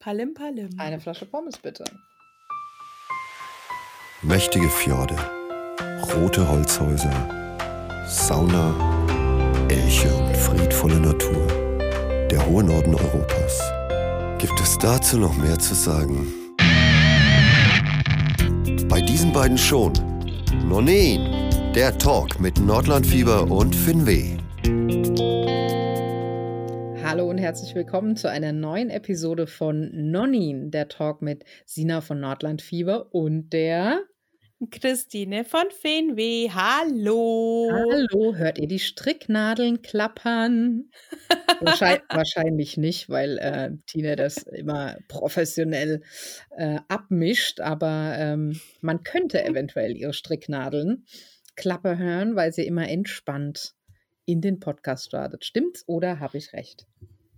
Palim Palim. Eine Flasche Pommes bitte. Mächtige Fjorde, rote Holzhäuser, Sauna, Elche und friedvolle Natur. Der hohe Norden Europas. Gibt es dazu noch mehr zu sagen? Bei diesen beiden schon. Nonin, der Talk mit Nordlandfieber und Finweh. Hallo und herzlich willkommen zu einer neuen Episode von Nonin, der Talk mit Sina von Nordlandfieber und der Christine von Feenweh. Hallo. Hallo, hört ihr die Stricknadeln klappern? Wahrscheinlich, wahrscheinlich nicht, weil äh, Tina das immer professionell äh, abmischt, aber ähm, man könnte eventuell ihre Stricknadeln klappe hören, weil sie immer entspannt in den Podcast startet. Stimmt's oder habe ich recht?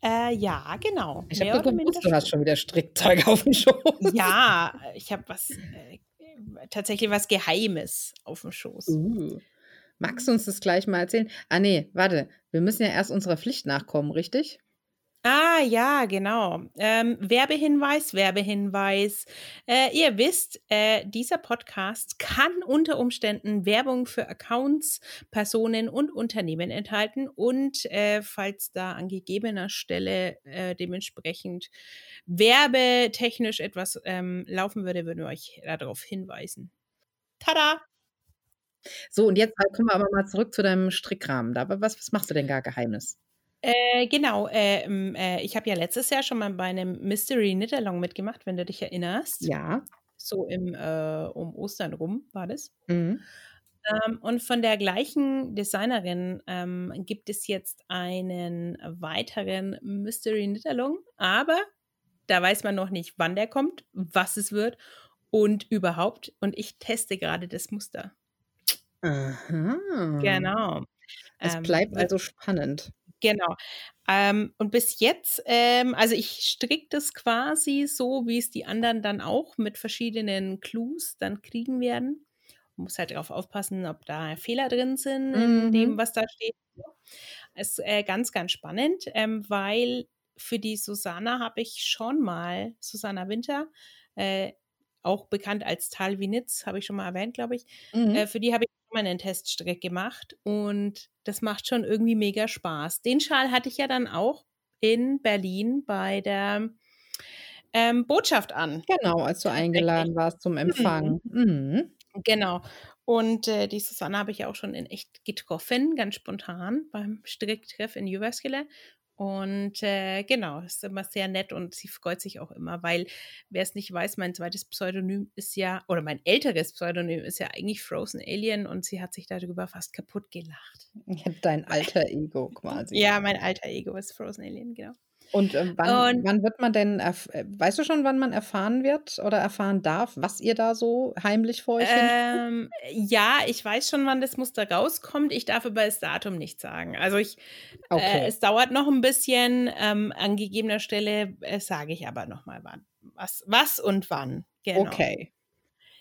Äh, ja, genau. Ich habe gewusst, du hast schon wieder Strickzeug auf dem Schoß. Ja, ich habe was, äh, tatsächlich was Geheimes auf dem Schoß. Uh. Magst du uns das gleich mal erzählen? Ah, nee, warte. Wir müssen ja erst unserer Pflicht nachkommen, richtig? Ah, ja, genau. Ähm, Werbehinweis, Werbehinweis. Äh, ihr wisst, äh, dieser Podcast kann unter Umständen Werbung für Accounts, Personen und Unternehmen enthalten und äh, falls da an gegebener Stelle äh, dementsprechend werbetechnisch etwas ähm, laufen würde, würden wir euch darauf hinweisen. Tada! So, und jetzt kommen wir aber mal zurück zu deinem Strickrahmen. Was, was machst du denn gar Geheimes? Äh, genau, äh, ähm, äh, ich habe ja letztes Jahr schon mal bei einem Mystery Knit-Along mitgemacht, wenn du dich erinnerst. Ja. So im, äh, um Ostern rum war das. Mhm. Ähm, und von der gleichen Designerin ähm, gibt es jetzt einen weiteren Mystery Knit-Along, aber da weiß man noch nicht, wann der kommt, was es wird und überhaupt. Und ich teste gerade das Muster. Aha. Genau. Es Ähm, bleibt weil- also spannend. Genau. Ähm, und bis jetzt, ähm, also ich stricke das quasi so, wie es die anderen dann auch mit verschiedenen Clues dann kriegen werden. Man muss halt darauf aufpassen, ob da Fehler drin sind in Mhm. dem, was da steht. Es ist äh, ganz, ganz spannend, ähm, weil für die Susanna habe ich schon mal, Susanna Winter, äh, auch bekannt als Tal Winitz, habe ich schon mal erwähnt, glaube ich, Mhm. äh, für die habe ich schon mal einen Teststrick gemacht und das macht schon irgendwie mega Spaß. Den Schal hatte ich ja dann auch in Berlin bei der ähm, Botschaft an. Genau, als du eingeladen warst zum Empfang. Mhm. Genau. Und äh, die Susanne habe ich ja auch schon in echt getroffen, ganz spontan beim Stricktreff in Jyväskylä. Und äh, genau, ist immer sehr nett und sie freut sich auch immer, weil wer es nicht weiß, mein zweites Pseudonym ist ja, oder mein älteres Pseudonym ist ja eigentlich Frozen Alien und sie hat sich darüber fast kaputt gelacht. Dein alter Ego quasi. Ja, mein alter Ego ist Frozen Alien, genau. Und äh, wann, Und- wann wird man denn, äh, weißt du schon, wann man erfahren wird oder erfahren darf, was ihr da so heimlich vor euch? Ähm, ja, ich weiß schon, wann das Muster rauskommt. Ich darf aber das Datum nicht sagen. Also ich, äh, Okay. es dauert noch ein bisschen. Ähm, an gegebener Stelle äh, sage ich aber noch mal wann. Was, was und wann. Genau. Okay.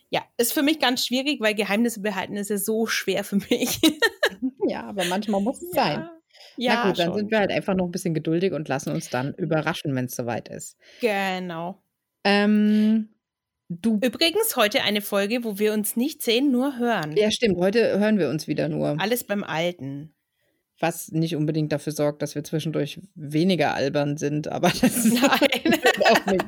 Ja, ist für mich ganz schwierig, weil Geheimnisse behalten ist ja so schwer für mich. Ja, aber manchmal muss es sein. Ja, Na gut, dann schon. sind wir halt einfach noch ein bisschen geduldig und lassen uns dann überraschen, wenn es soweit ist. Genau. Ähm, du, Übrigens heute eine Folge, wo wir uns nicht sehen, nur hören. ja stimmt, heute hören wir uns wieder nur, Alles beim Alten. was nicht unbedingt dafür sorgt, dass wir zwischendurch weniger albern sind, aber das ist Nein. auch nicht.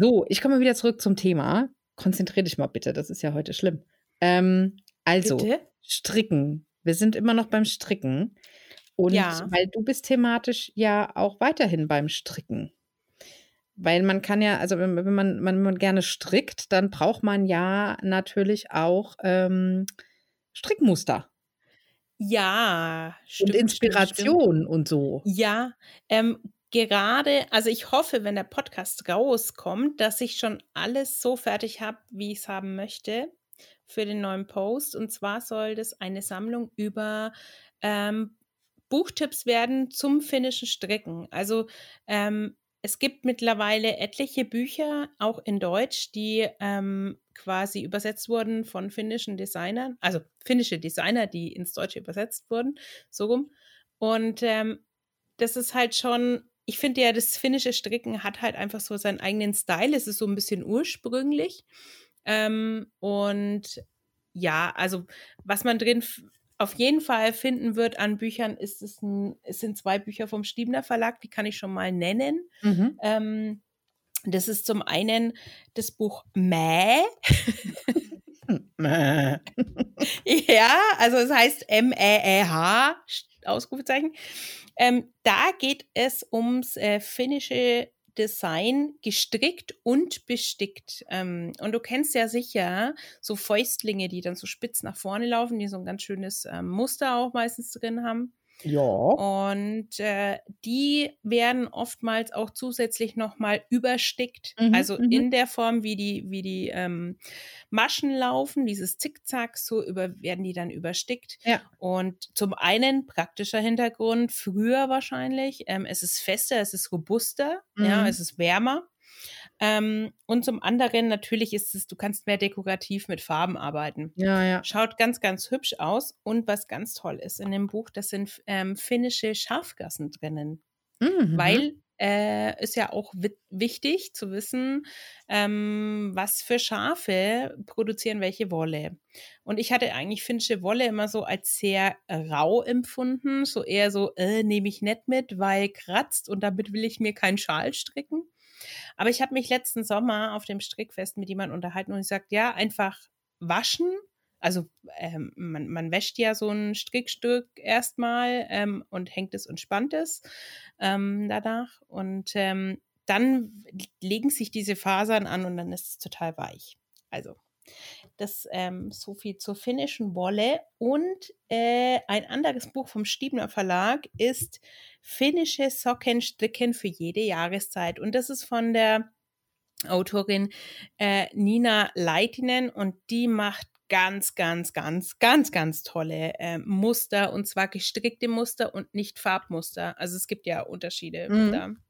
So, ich komme wieder zurück zum Thema. Konzentrier dich mal bitte, das ist ja heute schlimm. Ähm, also, Bitte? Stricken. Wir sind immer noch beim Stricken. Und Ja. weil du bist thematisch ja auch weiterhin beim Stricken. Weil man kann ja, also wenn, wenn, man, wenn man gerne strickt, dann braucht man ja natürlich auch ähm, Strickmuster Ja, stimmt. und stimmt, stimmt. Inspiration und so. Ja, ähm, gerade, also ich hoffe, wenn der Podcast rauskommt, dass ich schon alles so fertig habe, wie ich es haben möchte für den neuen Post. Und zwar soll das eine Sammlung über ähm, Buchtipps werden zum finnischen Stricken. Also ähm, es gibt mittlerweile etliche Bücher, auch in Deutsch, die ähm, quasi übersetzt wurden von finnischen Designern, also finnische Designer, die ins Deutsche übersetzt wurden, so rum. Und ähm, das ist halt schon, ich finde ja, das finnische Stricken hat halt einfach so seinen eigenen Style. Es ist so ein bisschen ursprünglich. Ähm, und ja, also was man drin auf jeden Fall finden wird an Büchern, ist es, ein, es sind zwei Bücher vom Stiebner Verlag, die kann ich schon mal nennen. Mhm. Ähm, das ist zum einen das Buch Mäh. Mäh. ja, also es heißt M-E-E-H, Ausrufezeichen. Ähm, da geht es ums äh, finnische Design gestrickt und bestickt. Ähm, und du kennst ja sicher so Fäustlinge, die dann so spitz nach vorne laufen, die so ein ganz schönes ähm, Muster auch meistens drin haben. Ja. Und äh, die werden oftmals auch zusätzlich nochmal überstickt. Mhm, also mhm. in der Form, wie die, wie die ähm, Maschen laufen, dieses Zickzack, so über, werden die dann überstickt. Ja. Und zum einen praktischer Hintergrund, früher wahrscheinlich, ähm, es ist fester, es ist robuster, mhm. ja, es ist wärmer. Ähm, und zum anderen natürlich ist es, du kannst mehr dekorativ mit Farben arbeiten. Ja, ja. Schaut ganz, ganz hübsch aus. Und was ganz toll ist in dem Buch, das sind ähm, finnische Schafgassen drinnen. Mhm. Weil äh, ist ja auch wichtig zu wissen, ähm, was für Schafe produzieren welche Wolle. Und ich hatte eigentlich finnische Wolle immer so als sehr rau empfunden, so eher so, äh, nehme ich nicht mit, weil kratzt und damit will ich mir keinen Schal stricken. Aber ich habe mich letzten Sommer auf dem Strickfest mit jemandem unterhalten und ich sagte, ja, einfach waschen. Also ähm, man, man wäscht ja so ein Strickstück erstmal ähm, und hängt es und spannt es ähm, danach. Und ähm, dann legen sich diese Fasern an und dann ist es total weich. Also das ähm, so viel zur finnischen Wolle. Und äh, ein anderes Buch vom Stiebner Verlag ist Finnische Socken stricken für jede Jahreszeit. Und das ist von der Autorin äh, Nina Leitinen und die macht ganz, ganz, ganz, ganz, ganz tolle äh, Muster und zwar gestrickte Muster und nicht Farbmuster. Also es gibt ja Unterschiede mhm.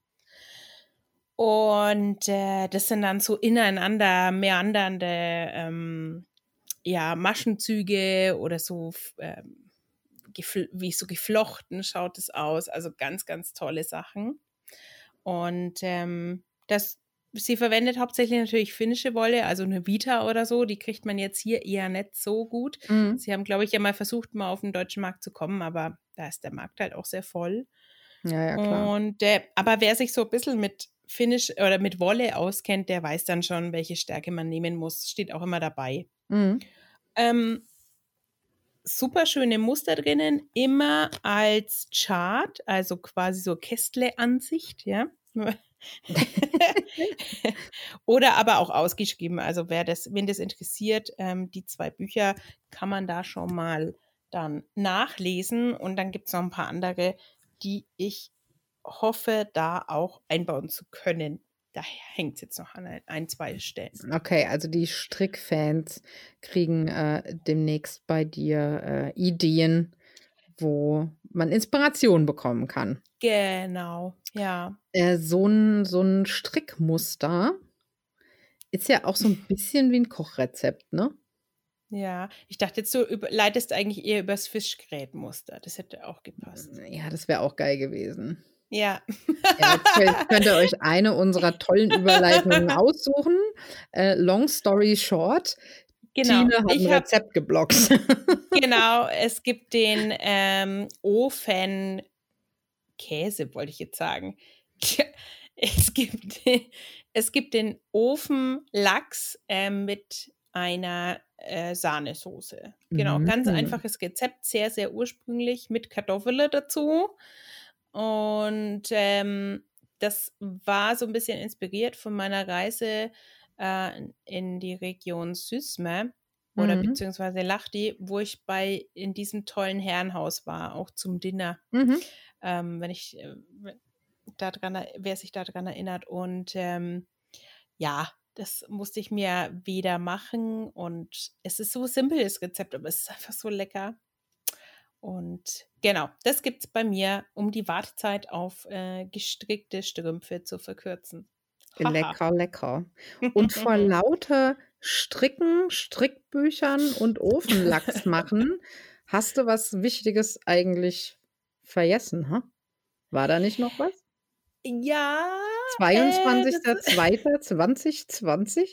Und äh, das sind dann so ineinander meandernde ähm, ja, Maschenzüge oder so, ähm, wie so geflochten schaut es aus. Also ganz, ganz tolle Sachen. Und ähm, das, sie verwendet hauptsächlich natürlich finnische Wolle, also eine Vita oder so. Die kriegt man jetzt hier eher nicht so gut. Mhm. Sie haben, glaube ich, ja mal versucht, mal auf den deutschen Markt zu kommen, aber da ist der Markt halt auch sehr voll. Ja, ja, klar. Und, äh, aber wer sich so ein bisschen mit Finish oder mit Wolle auskennt, der weiß dann schon, welche Stärke man nehmen muss. Steht auch immer dabei. Mhm. Ähm, super schöne Muster drinnen, immer als Chart, also quasi so Kästle-Ansicht, ja. Oder aber auch ausgeschrieben. Also wer das, wenn das interessiert, ähm, die zwei Bücher kann man da schon mal dann nachlesen. Und dann gibt es noch ein paar andere, die ich hoffe, da auch einbauen zu können. Da hängt es jetzt noch an ein, zwei Stellen. Okay, also die Strickfans kriegen äh, demnächst bei dir äh, Ideen, wo man Inspiration bekommen kann. Genau, ja. Äh, so, ein, so ein Strickmuster ist ja auch so ein bisschen wie ein Kochrezept, ne? Ja, ich dachte jetzt, du leitest eigentlich eher übers Fischgrätmuster. Das hätte auch gepasst. Ja, das wäre auch geil gewesen. Ja. ja jetzt könnt ihr euch eine unserer tollen Überleitungen aussuchen. Äh, long story short. Genau. Tine hat ich ein Rezept hab, geblockt. genau, es gibt den ähm, Ofen Käse, wollte ich jetzt sagen. Es gibt, es gibt den Ofenlachs äh, mit einer äh, Sahnesoße. Genau, mhm. ganz einfaches Rezept, sehr, sehr ursprünglich mit Kartoffeln dazu. Und ähm, das war so ein bisschen inspiriert von meiner Reise äh, in die Region Süsme oder mhm. beziehungsweise Lachti, wo ich bei in diesem tollen Herrenhaus war, auch zum Dinner. Mhm. Ähm, wenn ich äh, daran, wer sich daran erinnert. Und ähm, ja, das musste ich mir wieder machen. Und es ist so simpel, das Rezept, aber es ist einfach so lecker. Und genau, das gibt es bei mir, um die Wartezeit auf äh, gestrickte Strümpfe zu verkürzen. Lecker, lecker. Und vor lauter Stricken, Strickbüchern und Ofenlachs machen, hast du was Wichtiges eigentlich vergessen, ha? War da nicht noch was? Ja. 22.02.2020? Äh,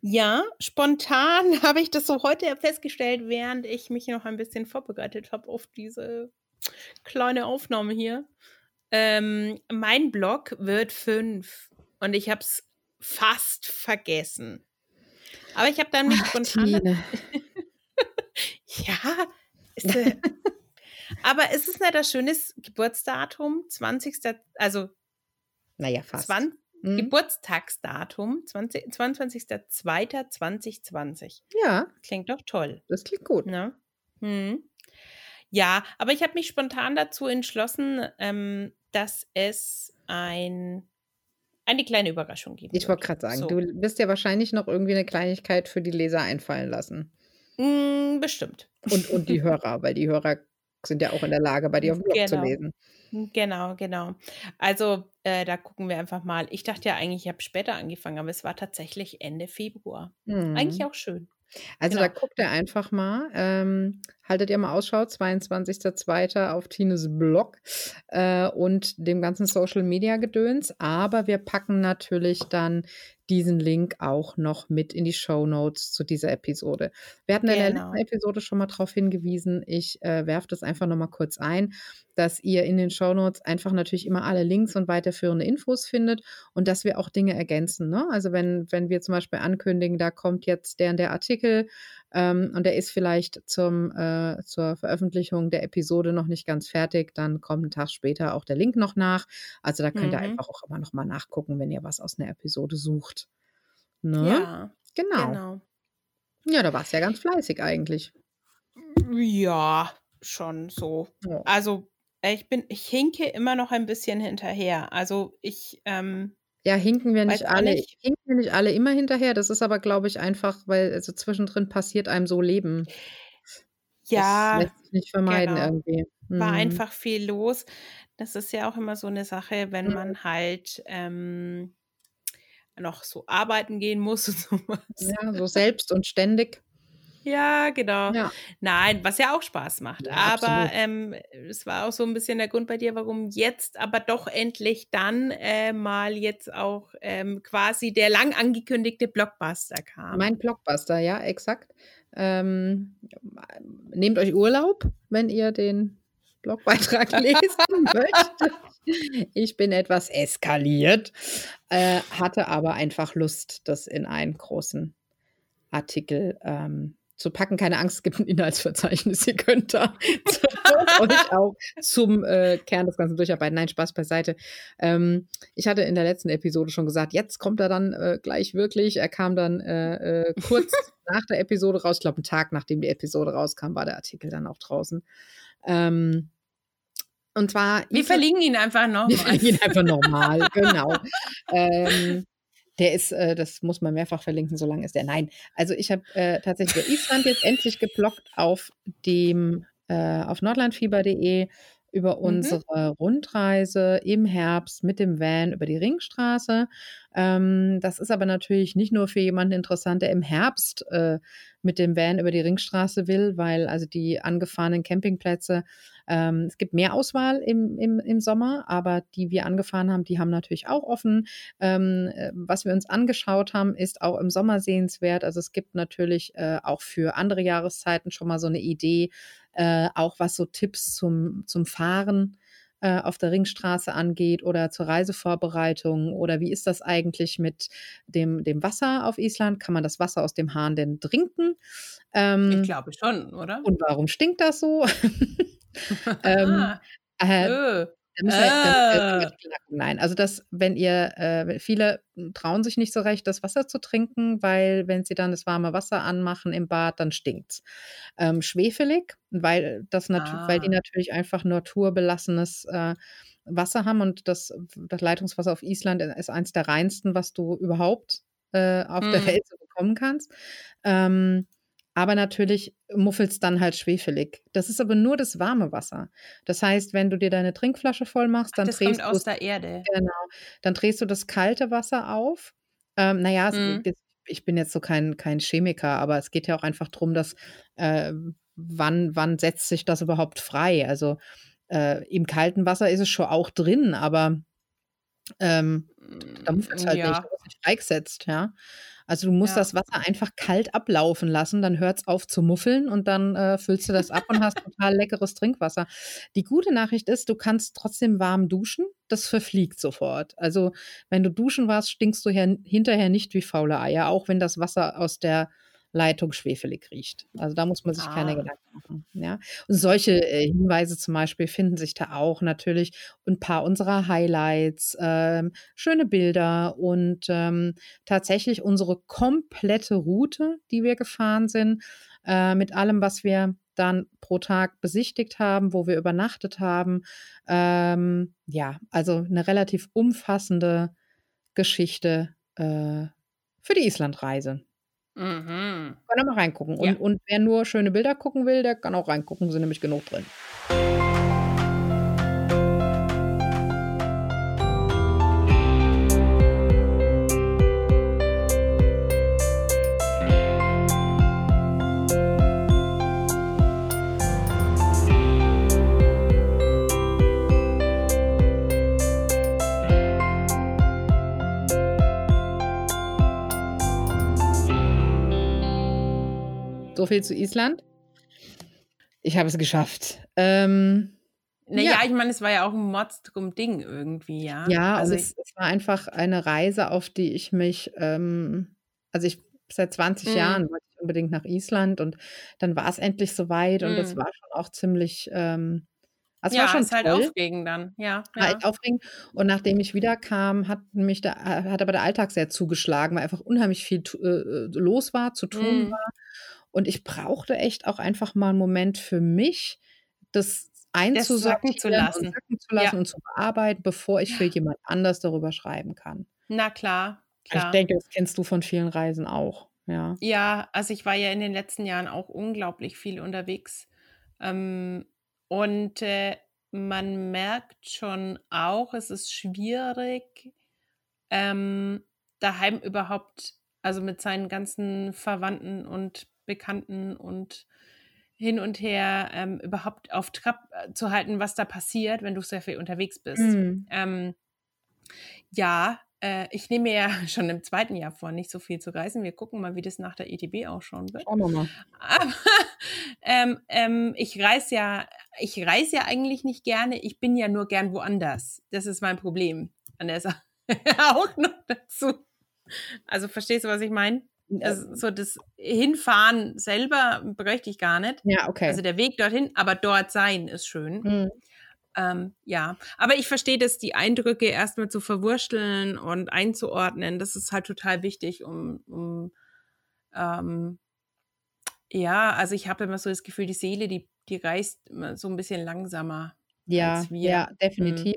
ja, spontan habe ich das so heute festgestellt, während ich mich noch ein bisschen vorbereitet habe auf diese kleine Aufnahme hier. Ähm, mein Blog wird fünf und ich habe es fast vergessen. Aber ich habe dann mich Ach, spontan. ja, ist, äh, aber ist es nicht das schönes Geburtsdatum? 20. Also. Naja, fast. 20, mhm. Geburtstagsdatum 22.02.2020. Ja. Klingt doch toll. Das klingt gut. Ne? Hm. Ja, aber ich habe mich spontan dazu entschlossen, ähm, dass es ein eine kleine Überraschung geben Ich wollte gerade sagen, so. du wirst ja wahrscheinlich noch irgendwie eine Kleinigkeit für die Leser einfallen lassen. Mm, bestimmt. Und, und die Hörer, weil die Hörer sind ja auch in der Lage, bei dir auf dem Blog genau. zu lesen. Genau, genau. Also äh, da gucken wir einfach mal. Ich dachte ja eigentlich, ich habe später angefangen, aber es war tatsächlich Ende Februar. Mhm. Eigentlich auch schön. Also genau. da guckt ihr einfach mal. Ähm, haltet ihr mal Ausschau, 22.02. auf Tines Blog äh, und dem ganzen Social Media Gedöns. Aber wir packen natürlich dann diesen Link auch noch mit in die Show Notes zu dieser Episode. Wir hatten in der letzten genau. Episode schon mal darauf hingewiesen. Ich äh, werfe das einfach noch mal kurz ein, dass ihr in den Show Notes einfach natürlich immer alle Links und weiterführende Infos findet und dass wir auch Dinge ergänzen. Ne? Also wenn, wenn wir zum Beispiel ankündigen, da kommt jetzt der und der Artikel ähm, und der ist vielleicht zum, äh, zur Veröffentlichung der Episode noch nicht ganz fertig, dann kommt einen Tag später auch der Link noch nach. Also da könnt mhm. ihr einfach auch immer noch mal nachgucken, wenn ihr was aus einer Episode sucht. Ne? Ja, genau. genau. Ja, da war es ja ganz fleißig eigentlich. Ja, schon so. Ja. Also ich bin, ich hinke immer noch ein bisschen hinterher. Also ich ähm, ja, hinken wir nicht alle. Nicht. Hinken wir nicht alle immer hinterher. Das ist aber, glaube ich, einfach, weil also zwischendrin passiert einem so Leben. Ja. Das lässt sich nicht vermeiden genau. irgendwie. Mhm. War einfach viel los. Das ist ja auch immer so eine Sache, wenn mhm. man halt ähm, noch so arbeiten gehen muss und sowas. Ja, so selbst und ständig. Ja, genau. Ja. Nein, was ja auch Spaß macht. Ja, aber ähm, es war auch so ein bisschen der Grund bei dir, warum jetzt aber doch endlich dann äh, mal jetzt auch ähm, quasi der lang angekündigte Blockbuster kam. Mein Blockbuster, ja, exakt. Ähm, nehmt euch Urlaub, wenn ihr den Blogbeitrag lesen möchtet. Ich bin etwas eskaliert, äh, hatte aber einfach Lust, das in einen großen Artikel ähm, zu packen. Keine Angst, es gibt ein Inhaltsverzeichnis. Ihr könnt da euch auch zum äh, Kern des Ganzen durcharbeiten. Nein, Spaß beiseite. Ähm, ich hatte in der letzten Episode schon gesagt, jetzt kommt er dann äh, gleich wirklich. Er kam dann äh, äh kurz nach der Episode raus. Ich glaube, einen Tag nachdem die Episode rauskam, war der Artikel dann auch draußen. Ähm, und zwar. Wir verlinken ihn einfach nochmal. Wir verlinken ihn einfach nochmal, genau. ähm, der ist, äh, das muss man mehrfach verlinken, solange ist der. Nein, also ich habe äh, tatsächlich Island jetzt endlich geblockt auf dem äh, auf nordlandfieber.de über mhm. unsere Rundreise im Herbst mit dem Van über die Ringstraße. Ähm, das ist aber natürlich nicht nur für jemanden interessant, der im Herbst äh, mit dem Van über die Ringstraße will, weil also die angefahrenen Campingplätze ähm, es gibt mehr Auswahl im, im, im Sommer, aber die wir angefahren haben, die haben natürlich auch offen. Ähm, äh, was wir uns angeschaut haben, ist auch im Sommer sehenswert. Also es gibt natürlich äh, auch für andere Jahreszeiten schon mal so eine Idee, äh, auch was so Tipps zum, zum Fahren äh, auf der Ringstraße angeht oder zur Reisevorbereitung oder wie ist das eigentlich mit dem, dem Wasser auf Island? Kann man das Wasser aus dem Hahn denn trinken? Ähm, ich glaube schon, oder? Und warum stinkt das so? ähm, äh, äh. Halt, äh, nein, also das, wenn ihr, äh, viele trauen sich nicht so recht, das Wasser zu trinken, weil wenn sie dann das warme Wasser anmachen im Bad, dann stinkt's. Ähm, schwefelig, weil das ah. weil die ah. natürlich einfach naturbelassenes äh, Wasser haben und das, das Leitungswasser auf Island ist eins der reinsten, was du überhaupt äh, auf hm. der Welt so bekommen kannst. Ähm, aber natürlich muffelt es dann halt schwefelig. Das ist aber nur das warme Wasser. Das heißt, wenn du dir deine Trinkflasche voll machst, dann das drehst kommt aus der Erde. Genau. Dann drehst du das kalte Wasser auf. Ähm, naja, mhm. es, ich bin jetzt so kein, kein Chemiker, aber es geht ja auch einfach darum, dass äh, wann, wann setzt sich das überhaupt frei? Also äh, im kalten Wasser ist es schon auch drin, aber Ähm, da muss es halt ja. nicht, da wird nicht freigesetzt, ja. Also du musst Ja. das Wasser einfach kalt ablaufen lassen, dann hört es auf zu muffeln und dann äh, füllst du das ab und hast total leckeres Trinkwasser. Die gute Nachricht ist, du kannst trotzdem warm duschen, das verfliegt sofort. Also wenn du duschen warst, stinkst du her, hinterher nicht wie faule Eier, auch wenn das Wasser aus der Leitung schwefelig riecht. Also da muss man sich keine Ah. Gedanken machen. Ja? Und solche äh, Hinweise zum Beispiel finden sich da auch natürlich. Ein paar unserer Highlights, ähm, schöne Bilder und ähm, tatsächlich unsere komplette Route, die wir gefahren sind, äh, mit allem, was wir dann pro Tag besichtigt haben, wo wir übernachtet haben. Ähm, ja, also eine relativ umfassende Geschichte äh, für die Islandreise. Mhm. Kann er mal reingucken. Ja. Und, und wer nur schöne Bilder gucken will, der kann auch reingucken, sind nämlich genug drin. So viel zu Island. Ich habe es geschafft. Ähm, Naja, Ja. ich meine, es war ja auch ein Mordstrum Ding irgendwie, ja. Ja, also es, es war einfach eine Reise, auf die ich mich, ähm, also ich seit 20 Mhm. Jahren wollte ich unbedingt nach Island und dann war es endlich soweit und das Mhm. war schon auch ziemlich, ähm, also es ja, war schon ist halt aufregend dann, ja. war ja. aufregend. Und nachdem ich wiederkam, hat mich da, hat aber der Alltag sehr zugeschlagen, weil einfach unheimlich viel äh, äh, los war, zu tun Mhm. war. Und ich brauchte echt auch einfach mal einen Moment für mich, das Das sacken zu lassen. und zu lassen Ja. und zu bearbeiten, bevor ich für jemand anders darüber schreiben kann. Na klar, Ich klar. denke, das kennst du von vielen Reisen auch. Ja. Ja, also ich war ja in den letzten Jahren auch unglaublich viel unterwegs. Ähm, und äh, man merkt schon auch, es ist schwierig, ähm, daheim überhaupt, also mit seinen ganzen Verwandten und Bekannten und hin und her ähm, überhaupt auf Trab äh, zu halten, was da passiert, wenn du sehr viel unterwegs bist. Mhm. Ähm, ja, äh, ich nehme mir ja schon im zweiten Jahr vor, nicht so viel zu reisen. Wir gucken mal, wie das nach der ETB ausschauen wird. Schauen wir mal. Aber ähm, ähm, ich reise ja, ich reise ja eigentlich nicht gerne. Ich bin ja nur gern woanders. Das ist mein Problem an der Sache. auch noch dazu. Also verstehst du, was ich meine? Also, so das Hinfahren selber bräuchte ich gar nicht. Ja, okay. Also der Weg dorthin, aber dort sein ist schön. Mhm. Ähm, ja, aber ich verstehe das, die Eindrücke erstmal zu verwursteln und einzuordnen. Das ist halt total wichtig, um, um ähm, ja, also ich habe immer so das Gefühl, die Seele, die, die reist immer so ein bisschen langsamer Ja, als wir. ja, Mhm.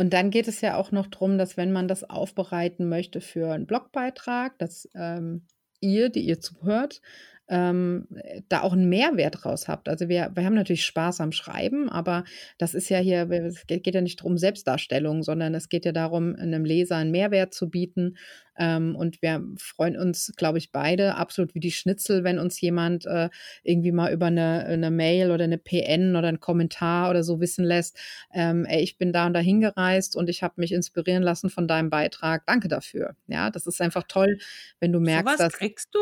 Und dann geht es ja auch noch darum, dass wenn man das aufbereiten möchte für einen Blogbeitrag, dass ähm, ihr, die ihr zuhört, ähm, da auch einen Mehrwert raus habt. Also wir, wir haben natürlich Spaß am Schreiben, aber das ist ja hier, es geht ja nicht darum Selbstdarstellung, sondern es geht ja darum, einem Leser einen Mehrwert zu bieten. Ähm, und wir freuen uns, glaube ich, beide absolut wie die Schnitzel, wenn uns jemand äh, irgendwie mal über eine, eine Mail oder eine PN oder einen Kommentar oder so wissen lässt, ähm, ey, ich bin da und da hingereist und ich habe mich inspirieren lassen von deinem Beitrag. Danke dafür. Ja, das ist einfach toll, wenn du merkst, Sowas dass kriegst du?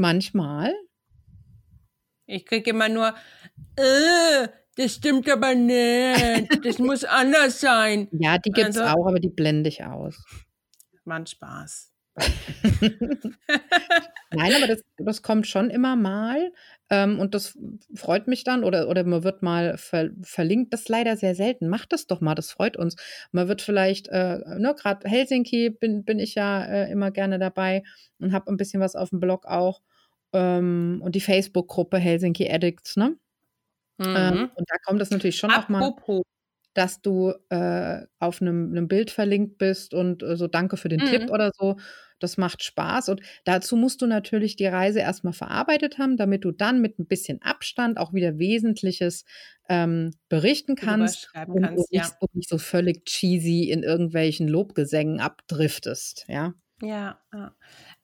Manchmal, Ich kriege immer nur, äh, das stimmt aber nicht. Das muss anders sein. ja, die gibt es Also- auch, aber die blende ich aus. Mann Spaß. Nein, aber das, das kommt schon immer mal ähm, und das freut mich dann oder, oder man wird mal ver, verlinkt. Das ist leider sehr selten. Macht das doch mal, das freut uns. Man wird vielleicht, äh, ne, gerade Helsinki bin, bin ich ja äh, immer gerne dabei und habe ein bisschen was auf dem Blog auch. Ähm, und die Facebook-Gruppe Helsinki Addicts, ne? Ähm, Mhm. und da kommt es natürlich schon auch mal Apropos, dass du äh, auf einem, Bild verlinkt bist und äh, so danke für den Mhm. Tipp oder so. Das macht Spaß. Und dazu musst du natürlich die Reise erstmal verarbeitet haben, damit du dann mit ein bisschen Abstand auch wieder Wesentliches ähm, berichten kannst und, kannst, nicht, und nicht so völlig cheesy in irgendwelchen Lobgesängen abdriftest. Ja. Ja.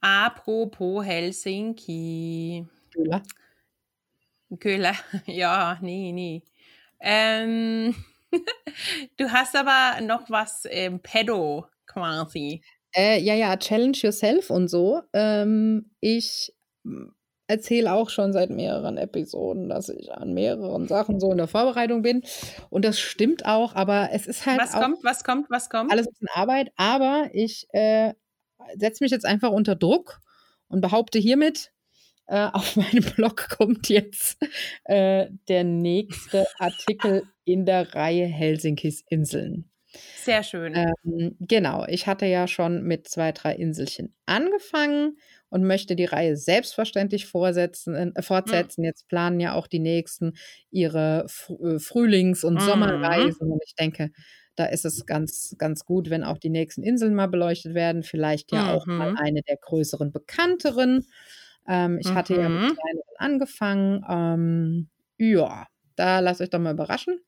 Apropos Helsinki. Köhler? Köhler. Ja, nee, nee. Ähm, du hast aber noch was im Pedo quasi. Äh, ja, ja, Challenge Yourself und so. Ähm, ich erzähle auch schon seit mehreren Episoden, dass ich an mehreren Sachen so in der Vorbereitung bin. Und das stimmt auch, aber es ist halt. Was kommt, was kommt, was kommt? Alles ist in Arbeit, aber ich äh, setze mich jetzt einfach unter Druck und behaupte hiermit, äh, auf meinem Blog kommt jetzt äh, der nächste Artikel in der Reihe Helsinkis Inseln. Sehr schön. Ähm, genau, ich hatte ja schon mit zwei, drei Inselchen angefangen und möchte die Reihe selbstverständlich vorsetzen, äh, fortsetzen. Mhm. Jetzt planen ja auch die nächsten ihre Fr äh, Frühlings- und mhm. Sommerreisen. Und ich denke, da ist es ganz, ganz gut, wenn auch die nächsten Inseln mal beleuchtet werden. Vielleicht ja mhm. auch mal mhm. eine der größeren, bekannteren. Ähm, ich hatte ja mit mhm. kleineren angefangen. Ähm, ja, da lasst euch doch mal überraschen.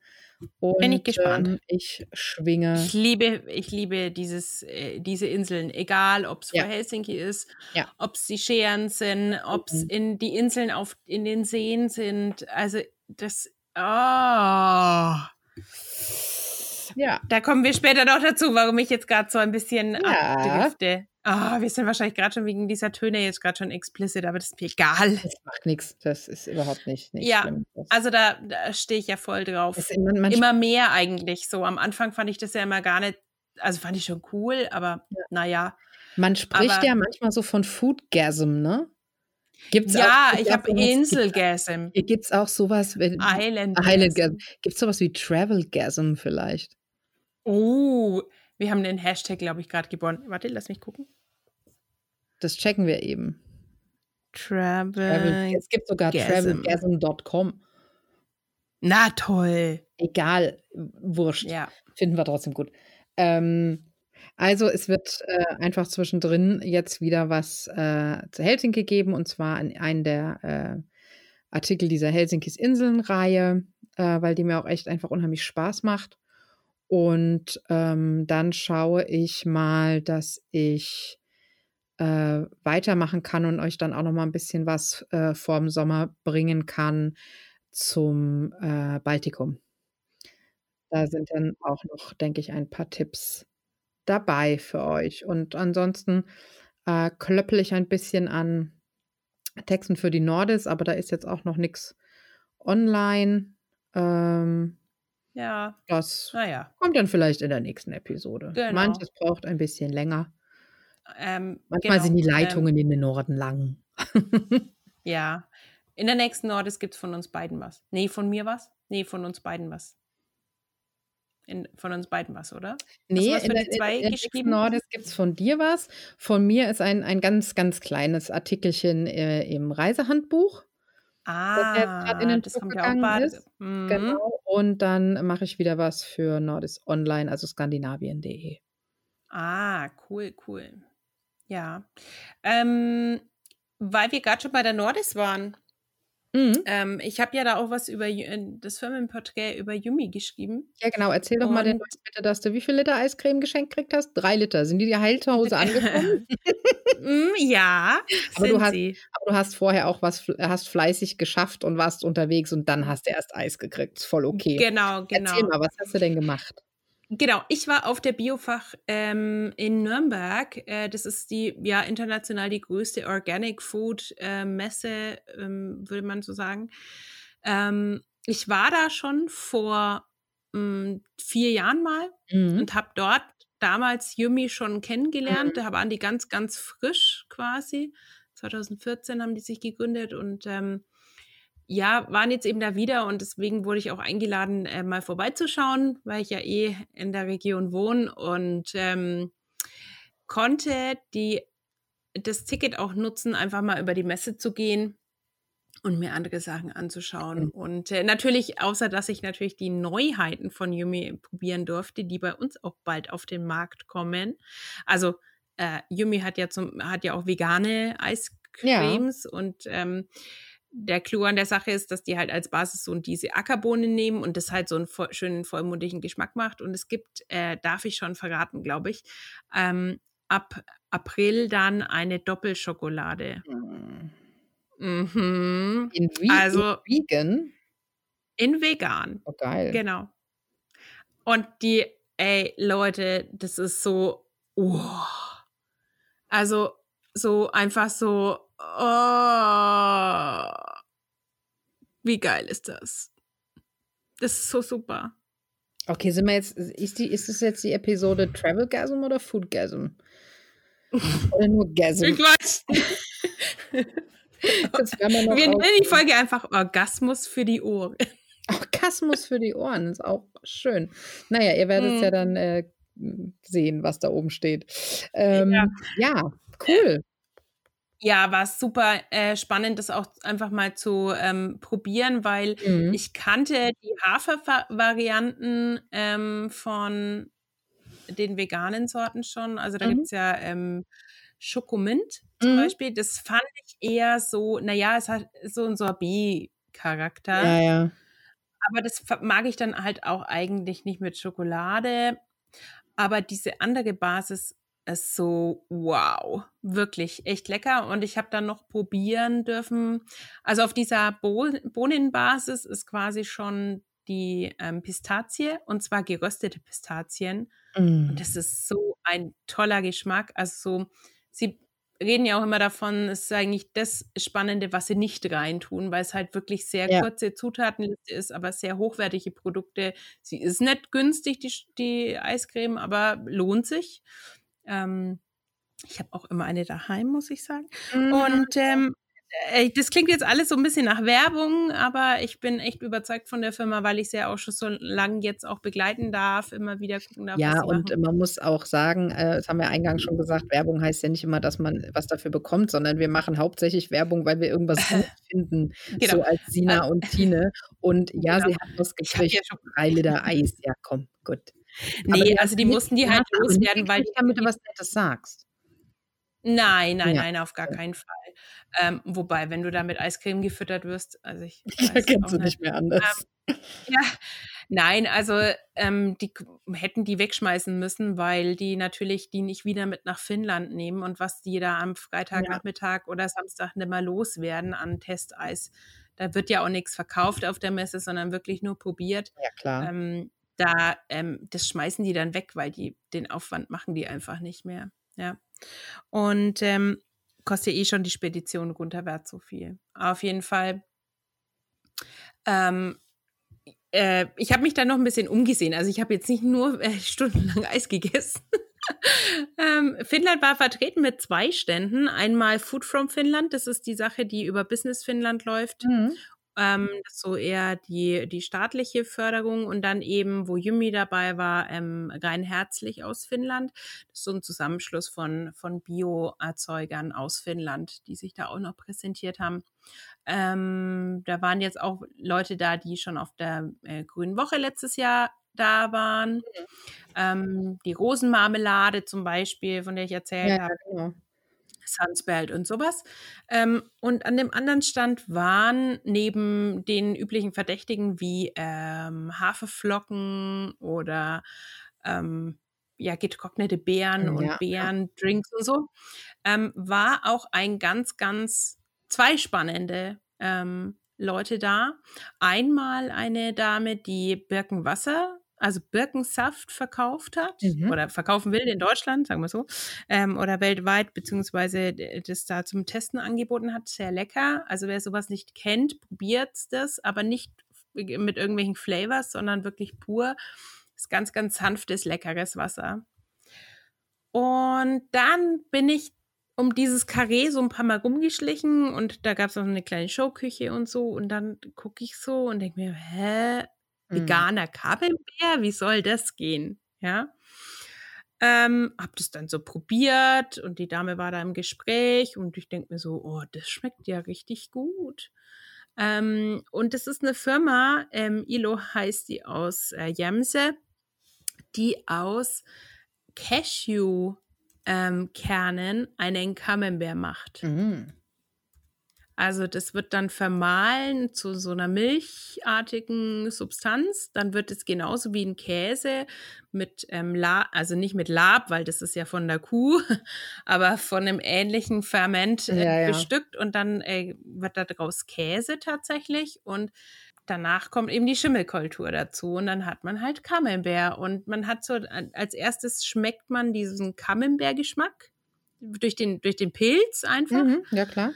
Und, Bin ich gespannt. Ähm, ich schwinge. Ich liebe, ich liebe dieses, äh, diese Inseln, egal ob es ja. vor Helsinki ist, ja. ob es die Scheren sind, ob es mhm. in die Inseln auf in den Seen sind. Also das. Oh. Ja. Da kommen wir später noch dazu, warum ich jetzt gerade so ein bisschen ja. abdrifte. Oh, wir sind wahrscheinlich gerade schon wegen dieser Töne jetzt gerade schon explicit, aber das ist mir egal. Das macht nichts. Das ist überhaupt nicht, nicht ja, schlimm. also da, da stehe ich ja voll drauf. Immer, immer, mehr eigentlich so. Am Anfang fand ich das ja immer gar nicht, also fand ich schon cool, aber ja. naja. Man spricht aber, ja manchmal so von Foodgasm, ne? Gibt's ja, auch, ich habe Inselgasm. Gibt es auch sowas wie Island. Islandgasm. Gibt es sowas wie Travelgasm vielleicht? Oh, wir haben den Hashtag, glaube ich, gerade geboren. Warte, lass mich gucken. Das checken wir eben. Travel. Travel es gibt sogar travelgasm.com. Na toll. Egal, wurscht. Ja. Finden wir trotzdem gut. Ähm, also es wird äh, einfach zwischendrin jetzt wieder was äh, zu Helsinki geben und zwar in einen der äh, Artikel dieser Helsinkis Inseln-Reihe, äh, weil die mir auch echt einfach unheimlich Spaß macht. Und ähm, dann schaue ich mal, dass ich äh, weitermachen kann und euch dann auch noch mal ein bisschen was äh, vorm Sommer bringen kann zum äh, Baltikum. Da sind dann auch noch, denke ich, ein paar Tipps dabei für euch. Und ansonsten äh, klöppel ich ein bisschen an Texten für die Nordis, aber da ist jetzt auch noch nichts online. Ähm, ja. Das naja. kommt dann vielleicht in der nächsten Episode. Genau. Manches braucht ein bisschen länger. Ähm, Manchmal genau. sind die Leitungen ähm, in den Norden lang. ja. In der nächsten Nordis gibt es von uns beiden was. Nee, von mir was? Nee, von uns beiden was. In, von uns beiden was, oder? Nee, was in der, zwei in, in geschrieben? Nordis gibt es von dir was. Von mir ist ein, ein ganz, ganz kleines Artikelchen äh, im Reisehandbuch. Ah, das, das kommt ja auch bald. Mhm. Genau. Und dann mache ich wieder was für Nordis Online, also skandinavien.de. Ah, cool, cool. Ja. Ähm, weil wir gerade schon bei der Nordis waren. Mhm. Ähm, ich habe ja da auch was über äh, das Firmenporträt über Yumi geschrieben. Ja, genau. Erzähl doch Und mal den Leuten bitte, dass du wie viel Liter Eiscreme geschenkt gekriegt hast? Drei Liter. Sind die dir heil zu Hause angekommen? mm, ja, aber du, hast, aber du hast vorher auch was, hast fleißig geschafft und warst unterwegs und dann hast du erst Eis gekriegt. Voll okay. Genau, genau. Erzähl mal, was hast du denn gemacht? Genau, ich war auf der Biofach ähm, in Nürnberg. Äh, das ist die ja international die größte Organic Food äh, Messe, ähm, würde man so sagen. Ähm, ich war da schon vor ähm, vier Jahren mal mhm. und habe dort damals Yumi schon kennengelernt. Mhm. Da waren die ganz, ganz frisch quasi. 2014 haben die sich gegründet und ähm, ja, waren jetzt eben da wieder und deswegen wurde ich auch eingeladen, äh, mal vorbeizuschauen, weil ich ja eh in der Region wohne und ähm, konnte die, das Ticket auch nutzen, einfach mal über die Messe zu gehen und mir andere Sachen anzuschauen. Mhm. Und äh, natürlich, außer dass ich natürlich die Neuheiten von Yumi probieren durfte, die bei uns auch bald auf den Markt kommen. Also äh, Yumi hat ja zum, hat ja auch vegane Eiscremes ja. und ähm, der Clou an der Sache ist, dass die halt als Basis so diese Ackerbohnen nehmen und das halt so einen voll, schönen vollmundigen Geschmack macht. Und es gibt, äh, darf ich schon verraten, glaube ich, ähm, ab April dann eine Doppelschokolade. Mhm. Mhm. In, wie, also, in vegan? In vegan. Oh, geil. Genau. Und die, ey, Leute, das ist so, oh. also so einfach so, oh. Wie geil ist das? Das ist so super. Okay, sind wir jetzt, ist, die, ist das jetzt die Episode Travelgasm oder Foodgasm? oder nur Gasm? Ich weiß nicht. wir, wir nennen die Folge einfach Orgasmus für die Ohren. Orgasmus für die Ohren ist auch schön. Naja, ihr werdet es ja hm. dann äh, sehen, was da oben steht. Ähm, ja. ja. cool. Ja, war super äh, spannend, das auch einfach mal zu ähm, probieren, weil mhm. ich kannte die Hafer-Varianten ähm, von den veganen Sorten schon. Also da mhm. gibt es ja ähm, Schokomint zum mhm. Beispiel. Das fand ich eher so, naja, es hat so ein Sorbet-Charakter. Ja, ja. Aber das mag ich dann halt auch eigentlich nicht mit Schokolade. Aber diese andere Basis ist so wow, wirklich echt lecker. Und ich habe dann noch probieren dürfen. Also auf dieser Bo Bohnenbasis ist quasi schon die ähm, Pistazie und zwar geröstete Pistazien. Mm. Und das ist so ein toller Geschmack. Also so, sie reden ja auch immer davon, es ist eigentlich das Spannende, was sie nicht reintun, weil es halt wirklich sehr ja. kurze Zutatenliste ist, aber sehr hochwertige Produkte. Sie ist nicht günstig, die, die Eiscreme, aber lohnt sich. Ähm, ich habe auch immer eine daheim, muss ich sagen. Mhm. Und ähm, äh, das klingt jetzt alles so ein bisschen nach Werbung, aber ich bin echt überzeugt von der Firma, weil ich sie ja auch schon so lange jetzt auch begleiten darf, immer wieder gucken darf. Ja, und machen. man muss auch sagen, äh, das haben wir eingangs schon gesagt, Werbung heißt ja nicht immer, dass man was dafür bekommt, sondern wir machen hauptsächlich Werbung, weil wir irgendwas gut finden, genau. so als Sina und Tine. Und ja, genau. sie hat was gekriegt, ja drei Liter Eis. Ja, komm, gut. Nee, also die mussten die halt loswerden, weil du damit was Nettes sagst. Nein, nein, ja. nein, auf gar keinen Fall. Ähm, wobei, wenn du da mit Eiscreme gefüttert wirst, also ich. Da kennst du nicht mehr anders. Ähm, ja, nein, also ähm, die hätten die wegschmeißen müssen, weil die natürlich die nicht wieder mit nach Finnland nehmen und was die da am Freitagnachmittag ja. oder Samstag nicht mehr loswerden an Testeis. Da wird ja auch nichts verkauft auf der Messe, sondern wirklich nur probiert. Ja, klar. Ähm, da, ähm, das schmeißen die dann weg, weil die den Aufwand machen die einfach nicht mehr. Ja. Und ähm, kostet ja eh schon die Spedition runterwärts so viel. Auf jeden Fall. Ähm, äh, ich habe mich da noch ein bisschen umgesehen. Also ich habe jetzt nicht nur äh, stundenlang Eis gegessen. ähm, Finnland war vertreten mit zwei Ständen. Einmal Food from Finland, das ist die Sache, die über Business Finnland läuft. Mhm. Ähm, das ist so eher die, die staatliche Förderung und dann eben, wo Yumi dabei war, ähm, rein herzlich aus Finnland. Das ist so ein Zusammenschluss von, von Bio-Erzeugern aus Finnland, die sich da auch noch präsentiert haben. Ähm, da waren jetzt auch Leute da, die schon auf der äh, Grünen Woche letztes Jahr da waren. Mhm. Ähm, die Rosenmarmelade zum Beispiel, von der ich erzählt ja, habe. Genau. Sunspelt und sowas. Ähm, und an dem anderen Stand waren neben den üblichen Verdächtigen wie ähm, Haferflocken oder ähm, ja, getrocknete Beeren ja, und Beerendrinks ja. und so, ähm, war auch ein ganz, ganz zwei spannende ähm, Leute da. Einmal eine Dame, die Birkenwasser also Birkensaft verkauft hat mhm. oder verkaufen will in Deutschland, sagen wir so, ähm, oder weltweit, beziehungsweise das da zum Testen angeboten hat. Sehr lecker. Also wer sowas nicht kennt, probiert das, aber nicht mit irgendwelchen Flavors, sondern wirklich pur. ist ganz, ganz sanftes, leckeres Wasser. Und dann bin ich um dieses Karree so ein paar Mal rumgeschlichen und da gab es noch eine kleine Showküche und so. Und dann gucke ich so und denke mir, hä. Veganer Kabelbär, wie soll das gehen? Ja. Ähm, hab das dann so probiert und die Dame war da im Gespräch und ich denke mir so, oh, das schmeckt ja richtig gut. Ähm, und das ist eine Firma, ähm, Ilo heißt die aus äh, Jemse, die aus Cashew-Kernen ähm, einen Camembert macht. Mhm. Also das wird dann vermahlen zu so einer milchartigen Substanz. Dann wird es genauso wie ein Käse mit ähm, Lab, also nicht mit Lab, weil das ist ja von der Kuh, aber von einem ähnlichen Ferment äh, ja, ja. bestückt und dann äh, wird daraus Käse tatsächlich und danach kommt eben die Schimmelkultur dazu und dann hat man halt Camembert und man hat so, als erstes schmeckt man diesen Camembert-Geschmack durch den, durch den Pilz einfach. Mhm, ja, klar.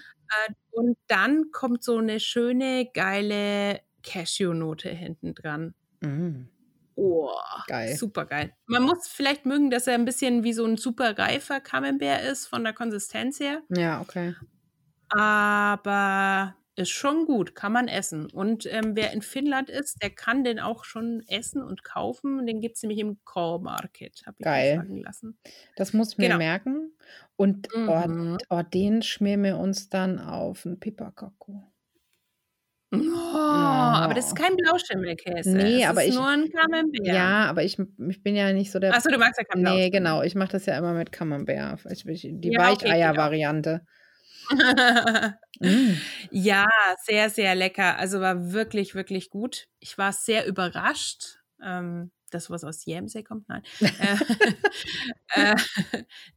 Äh, und dann kommt so eine schöne, geile Cashew-Note hinten dran. Mhm. Oh, Geil. super geil. Man muss vielleicht mögen, dass er ein bisschen wie so ein super reifer Camembert ist von der Konsistenz her. Ja, okay. Aber ist schon gut, kann man essen. Und ähm, wer in Finnland ist, der kann den auch schon essen und kaufen. Den gibt es nämlich im Core Market, habe ich Geil. sagen lassen. Das muss ich mir Genau. merken. Und oh, Mhm. oh, den schmieren wir uns dann auf einen Pipakako. Oh, aber das ist Oh. kein Blauschimmelkäse. Nee, es aber ist ich- nur ein Camembert. Ja, aber ich, ich bin ja nicht so der. Achso, du magst ja kein nee, genau. Ich mache das ja immer mit Camembert. Die Ja, okay, geht auch. Weicheier-Variante. Mm. Ja, sehr, sehr lecker. Also war wirklich, wirklich gut. Ich war sehr überrascht. Ähm, das, was aus Jämsee kommt, nein. äh,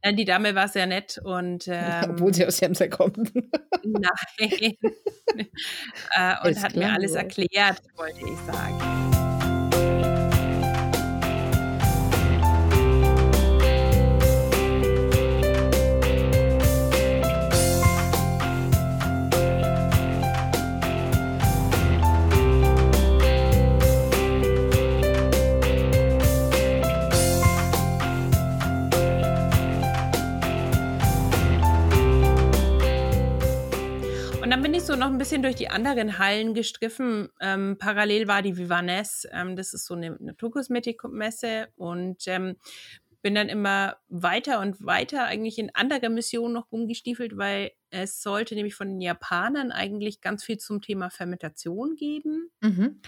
äh, die Dame war sehr nett und ähm, Obwohl sie aus Jemser kommt. nein. äh, und Ist hat mir alles so. erklärt, wollte ich sagen. Ich so noch ein bisschen durch die anderen Hallen gestriffen. Ähm, parallel war die Vivanes, ähm, das ist so eine Naturkosmetikmesse und ähm, bin dann immer weiter und weiter eigentlich in anderer Mission noch rumgestiefelt, weil es sollte nämlich von den Japanern eigentlich ganz viel zum Thema Fermentation geben Mhm.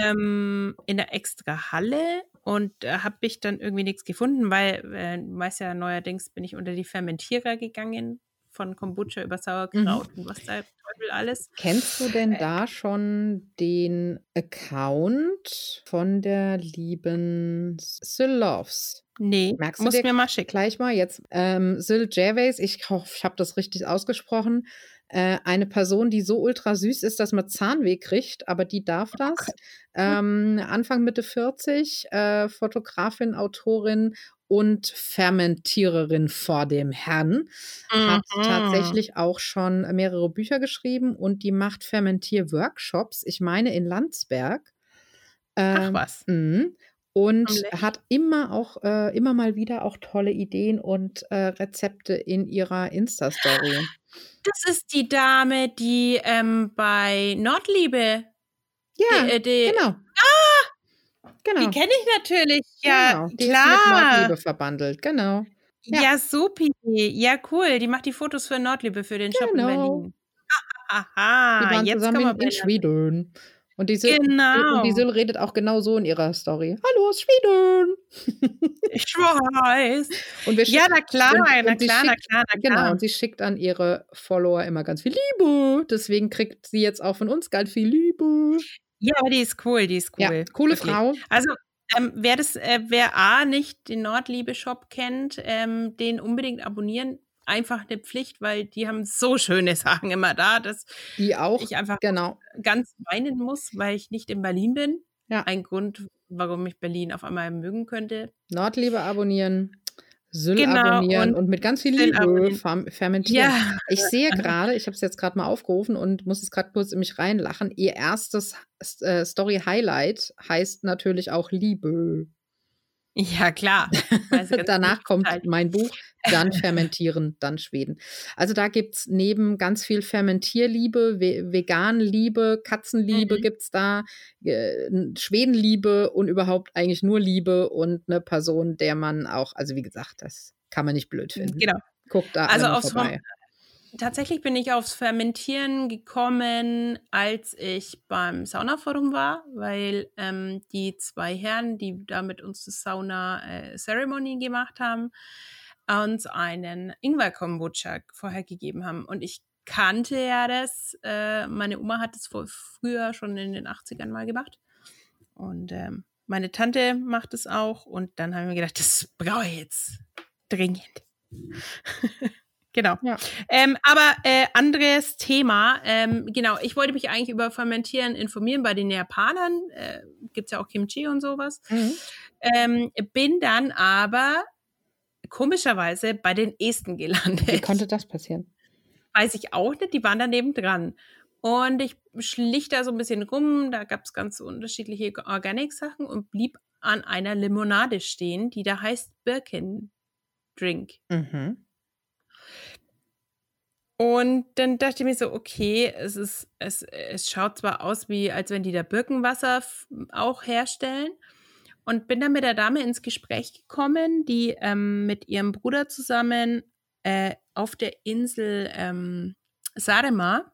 ähm, in der extra Halle und da habe ich dann irgendwie nichts gefunden, weil, äh, du weißt ja, neuerdings bin ich unter die Fermentierer gegangen, von Kombucha über Sauerkraut und was da Teufel alles. Kennst du denn da schon den Account von der lieben Sylovs? Nee, Merkst du muss dir mir mal schicken. Gleich mal jetzt. Ähm, Syl Gervais, ich hoffe, ich habe das richtig ausgesprochen. Äh, eine Person, die so ultra süß ist, dass man Zahnweh kriegt, aber die darf das. Ähm, Anfang Mitte 40, äh, Fotografin, Autorin und Fermentiererin vor dem Herrn. Hat Mhm. tatsächlich auch schon mehrere Bücher geschrieben und die macht Fermentier-Workshops, ich meine in Landsberg. Ach Ähm, was. Mhm. Und Am Lech. hat immer auch, äh, immer mal wieder auch tolle Ideen und äh, Rezepte in ihrer Insta-Story. Das ist die Dame, die ähm, bei Nordliebe. Ja, die, äh, die, genau. Genau. Die kenne ich natürlich. Ja, genau. Die ist mit klar. Nordliebe verbandelt, genau. Ja. Ja. supi. Ja, cool. Die macht die Fotos für Nordliebe für den Shop in Genau. Berlin. Die Aha, waren jetzt zusammen in, in Schweden. Und die, Sil Genau. und die Sil redet auch genau so in ihrer Story. Hallo aus Schweden. Ich weiß. Und wir Ja, na klar, und- na und sie klar, na schickt- klar, na Genau, klar. und sie schickt an ihre Follower immer ganz viel Liebe. Deswegen kriegt sie jetzt auch von uns ganz viel Liebe. Ja, die ist cool, die ist cool. Ja, coole Wirklich. Frau. Also, ähm, wer das, äh, wer A nicht den Nordliebe-Shop kennt, ähm, den unbedingt abonnieren. Einfach eine Pflicht, weil die haben so schöne Sachen immer da, dass Die auch. ich einfach Genau. ganz weinen muss, weil ich nicht in Berlin bin. Ja. Ein Grund, warum ich Berlin auf einmal mögen könnte. Nordliebe abonnieren. Syl Genau, abonnieren und und, mit ganz viel Liebe fermentieren. Ja, Ich sehe gerade, ich habe es jetzt gerade mal aufgerufen und muss es gerade kurz in mich reinlachen. Ihr erstes äh, Story-Highlight heißt natürlich auch Liebe. ja klar. Danach kommt mein Buch, dann Fermentieren, dann Schweden. Also da gibt es neben ganz viel Fermentierliebe, Ve Veganliebe, Katzenliebe Mhm. gibt es da, äh, Schwedenliebe und überhaupt eigentlich nur Liebe und eine Person, der man auch, also wie gesagt, das kann man nicht blöd finden. Genau. Guckt da Also aufs vorbei. Tatsächlich bin ich aufs Fermentieren gekommen, als ich beim Saunaforum war, weil ähm, die zwei Herren, die da mit uns das Sauna-Ceremony gemacht haben, uns einen Ingwer-Kombucha vorher gegeben haben. Und ich kannte ja das. Äh, meine Oma hat es vor, früher schon in den 80ern mal gemacht. Und ähm, meine Tante macht es auch. Und dann haben wir gedacht, das brauche ich jetzt dringend. genau. Ja. Ähm, aber äh, anderes Thema. Ähm, genau, ich wollte mich eigentlich über Fermentieren informieren bei den Japanern. Äh, Gibt es ja auch Kimchi und sowas. Mhm. Ähm, bin dann aber komischerweise bei den Esten gelandet. Wie konnte das passieren? Weiß ich auch nicht, die waren daneben dran. Und ich schlich da so ein bisschen rum, da gab es ganz unterschiedliche Organic-Sachen und blieb an einer Limonade stehen, die da heißt Birkin Drink. Mhm. Und dann dachte ich mir so, okay, es ist, es, es schaut zwar aus wie, als wenn die da Birkenwasser auch herstellen. Und bin dann mit der Dame ins Gespräch gekommen, die ähm, mit ihrem Bruder zusammen äh, auf der Insel ähm, Sarema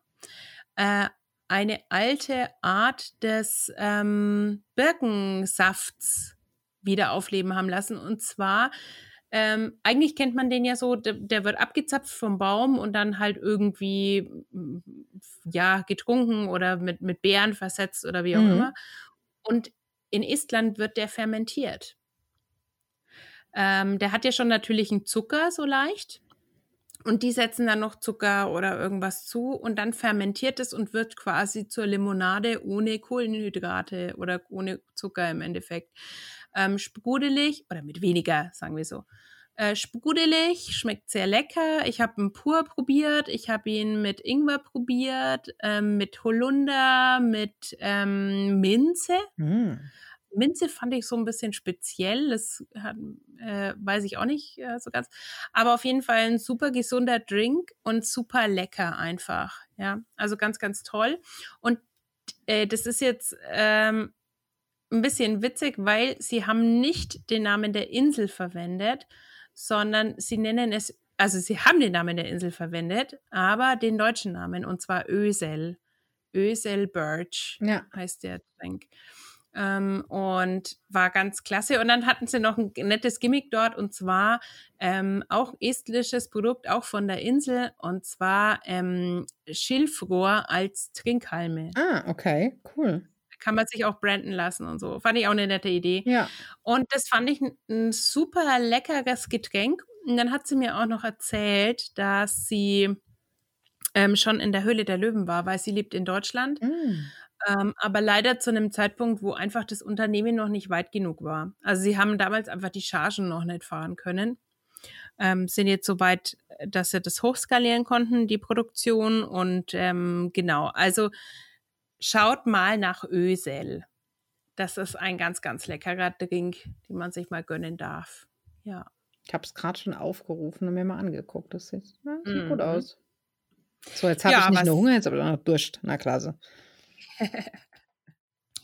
äh, eine alte Art des ähm, Birkensafts wieder aufleben haben lassen. Und zwar, ähm, eigentlich kennt man den ja so, der, der wird abgezapft vom Baum und dann halt irgendwie, ja, getrunken oder mit, mit Beeren versetzt oder wie auch Mhm. immer. Und in Estland wird der fermentiert. Ähm, der hat ja schon natürlichen Zucker so leicht. Und die setzen dann noch Zucker oder irgendwas zu und dann fermentiert es und wird quasi zur Limonade ohne Kohlenhydrate oder ohne Zucker im Endeffekt. Ähm, sprudelig oder mit weniger, sagen wir so. Äh, sprudelig, schmeckt sehr lecker. Ich habe ihn pur probiert, ich habe ihn mit Ingwer probiert, ähm, mit Holunder, mit ähm, Minze. Mhm. Minze fand ich so ein bisschen speziell. Das hat, äh, weiß ich auch nicht äh, so ganz. Aber auf jeden Fall ein super gesunder Drink und super lecker einfach. Ja, also ganz, ganz toll. Und äh, das ist jetzt ähm, ein bisschen witzig, weil sie haben nicht den Namen der Insel verwendet, sondern sie nennen es, also sie haben den Namen der Insel verwendet, aber den deutschen Namen und zwar Ösel. Ösel Birch Ja. heißt der Drink. Ähm, und war ganz klasse. Und dann hatten sie noch ein nettes Gimmick dort und zwar ähm, auch estlisches Produkt, auch von der Insel und zwar ähm, Schilfrohr als Trinkhalme. Ah, okay, cool. Kann man sich auch branden lassen und so. Fand ich auch eine nette Idee. Ja. Und das fand ich ein, ein super leckeres Getränk. Und dann hat sie mir auch noch erzählt, dass sie ähm, schon in der Höhle der Löwen war, weil sie lebt in Deutschland. Mhm. Ähm, aber leider zu einem Zeitpunkt, wo einfach das Unternehmen noch nicht weit genug war. Also sie haben damals einfach die Chargen noch nicht fahren können. Ähm, sind jetzt so weit, dass sie das hochskalieren konnten, die Produktion. Und ähm, genau, also schaut mal nach Ösel. Das ist ein ganz, ganz leckerer Drink, den man sich mal gönnen darf. Ja. Ich habe es gerade schon aufgerufen und mir mal angeguckt. Das sieht, na, sieht gut Mhm. aus. So, jetzt habe Ja, ich nicht nur Hunger, jetzt aber noch Durst. Na klasse.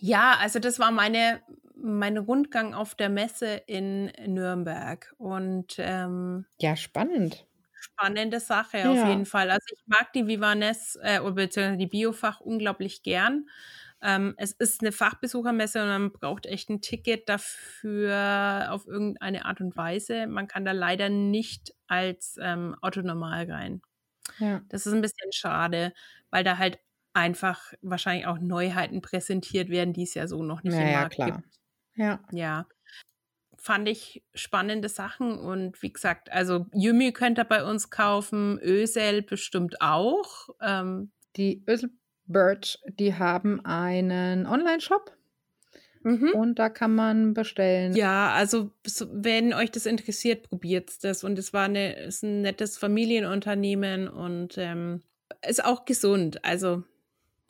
Ja, also das war meine, mein Rundgang auf der Messe in Nürnberg. Und ähm, Ja, spannend. Spannende Sache auf Ja. jeden Fall. Also ich mag die Vivanes äh, oder beziehungsweise die Biofach unglaublich gern. Ähm, es ist eine Fachbesuchermesse und man braucht echt ein Ticket dafür auf irgendeine Art und Weise. Man kann da leider nicht als ähm, Auto normal rein. Ja. Das ist ein bisschen schade, weil da halt einfach wahrscheinlich auch Neuheiten präsentiert werden, die es ja so noch nicht Ja, im ja, Markt klar. gibt. Ja. Ja. Fand ich spannende Sachen und wie gesagt, also Yumi könnt ihr bei uns kaufen, Ösel bestimmt auch. Ähm, Die Ösel Birch, die haben einen Online-Shop mhm. und da kann man bestellen. Ja, also so, wenn euch das interessiert, probiert das. Und es war eine, ist ein nettes Familienunternehmen und ähm, ist auch gesund. Also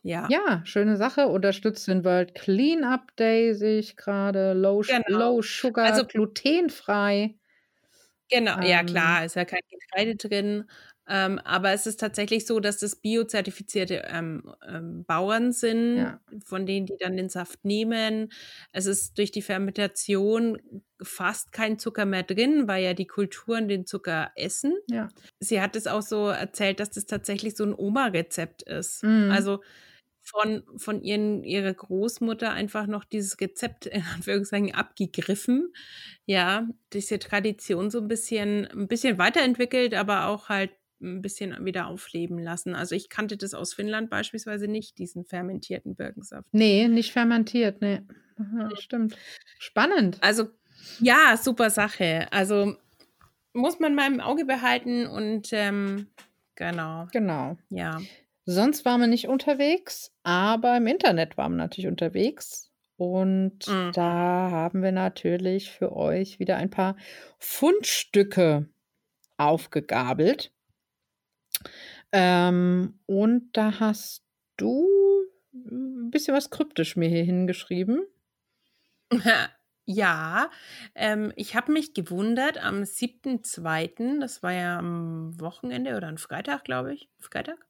ja. Ja, schöne Sache. Unterstützt den World Cleanup Day, sehe ich gerade. Low, Genau. low Sugar, Also- glutenfrei. Genau, ja Ähm. klar, ist ja kein Getreide drin. Ähm, aber es ist tatsächlich so, dass das biozertifizierte ähm, ähm, Bauern sind, Ja. von denen die dann den Saft nehmen. Es ist durch die Fermentation fast kein Zucker mehr drin, weil ja die Kulturen den Zucker essen. Ja. Sie hat es auch so erzählt, dass das tatsächlich so ein Oma-Rezept ist. Mhm. Also von, von ihren, ihrer Großmutter einfach noch dieses Rezept in Anführungszeichen abgegriffen. Ja, diese Tradition so ein bisschen, ein bisschen weiterentwickelt, aber auch halt ein bisschen wieder aufleben lassen. Also ich kannte das aus Finnland beispielsweise nicht, diesen fermentierten Birkensaft. Nee, nicht fermentiert, nee. Ja, stimmt. Spannend. Also ja, super Sache. Also muss man mal im Auge behalten und ähm, genau. Genau. Ja. Sonst waren wir nicht unterwegs, aber im Internet waren wir natürlich unterwegs. Und Mhm. da haben wir natürlich für euch wieder ein paar Fundstücke aufgegabelt. Ähm, und da hast du ein bisschen was kryptisch mir hier hingeschrieben. Ja, ähm, ich habe mich gewundert am 7.2., das war ja am Wochenende oder am Freitag, glaube ich. Freitag.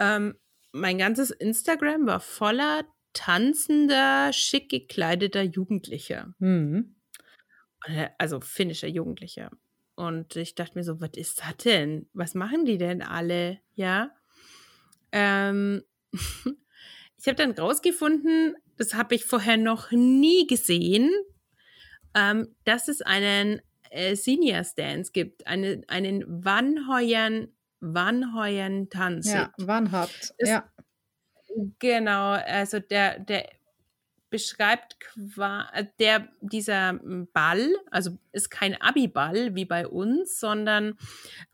Ähm, mein ganzes Instagram war voller tanzender, schick gekleideter Jugendlicher. Mhm. Äh, Also finnischer Jugendlicher. Und ich dachte mir so, was ist das denn? Was machen die denn alle? Ja. Ähm, ich habe dann rausgefunden, das habe ich vorher noch nie gesehen, ähm, dass es einen äh, Senior Dance gibt, eine, einen Vanhoyen, Vanhoyen Tanz. Ja, wann habt. Ja. Genau, also der, der beschreibt quasi, der, dieser Ball, also ist kein Abi-Ball wie bei uns, sondern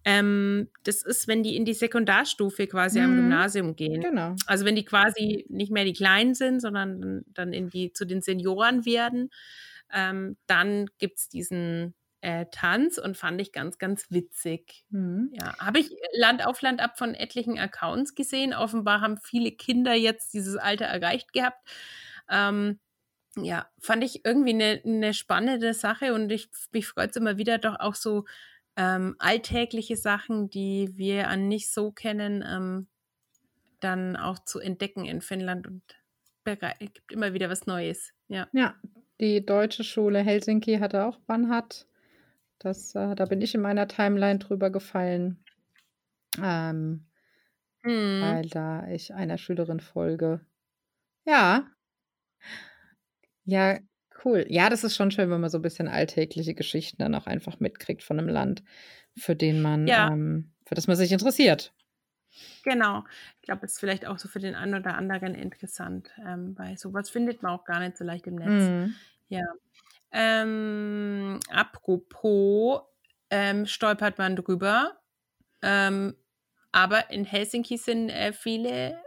ähm, das ist, wenn die in die Sekundarstufe quasi am Mhm. Gymnasium gehen. Genau. Also wenn die quasi nicht mehr die Kleinen sind, sondern dann- dann in die, zu den Senioren werden, ähm, dann gibt es diesen äh, Tanz und fand ich ganz, ganz witzig. Mhm. Ja, habe ich Land auf Land ab von etlichen Accounts gesehen. Offenbar haben viele Kinder jetzt dieses Alter erreicht gehabt. Ähm, ja, fand ich irgendwie eine ne spannende Sache und ich, mich freut es immer wieder doch auch so ähm, alltägliche Sachen, die wir an nicht so kennen, ähm, dann auch zu entdecken in Finnland und berei- gibt immer wieder was Neues. Ja. Ja, die deutsche Schule Helsinki hatte auch Banhat. Das, äh, da bin ich in meiner Timeline drüber gefallen, ähm, Mhm. weil da ich einer Schülerin folge. Ja. Ja, cool. Ja, das ist schon schön, wenn man so ein bisschen alltägliche Geschichten dann auch einfach mitkriegt von einem Land, für den man, Ja. ähm, für das man sich interessiert. Genau. Ich glaube, es ist vielleicht auch so für den einen oder anderen interessant, ähm, weil sowas findet man auch gar nicht so leicht im Netz. Mhm. Ja. Ähm, apropos, ähm, stolpert man drüber. Ähm, aber in Helsinki sind äh, viele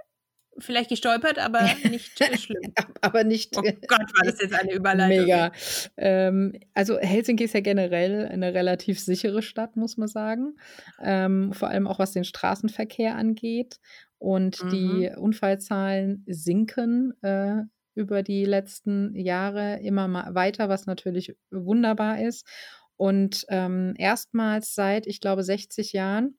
vielleicht gestolpert, aber nicht äh, schlimm. Aber nicht. Oh Gott, war das jetzt eine Überleitung. Mega. Ähm, also Helsinki ist ja generell eine relativ sichere Stadt, muss man sagen. Ähm, vor allem auch was den Straßenverkehr angeht. Und Mhm. die Unfallzahlen sinken äh, über die letzten Jahre immer mal weiter, was natürlich wunderbar ist. Und ähm, erstmals seit, ich glaube, 60 Jahren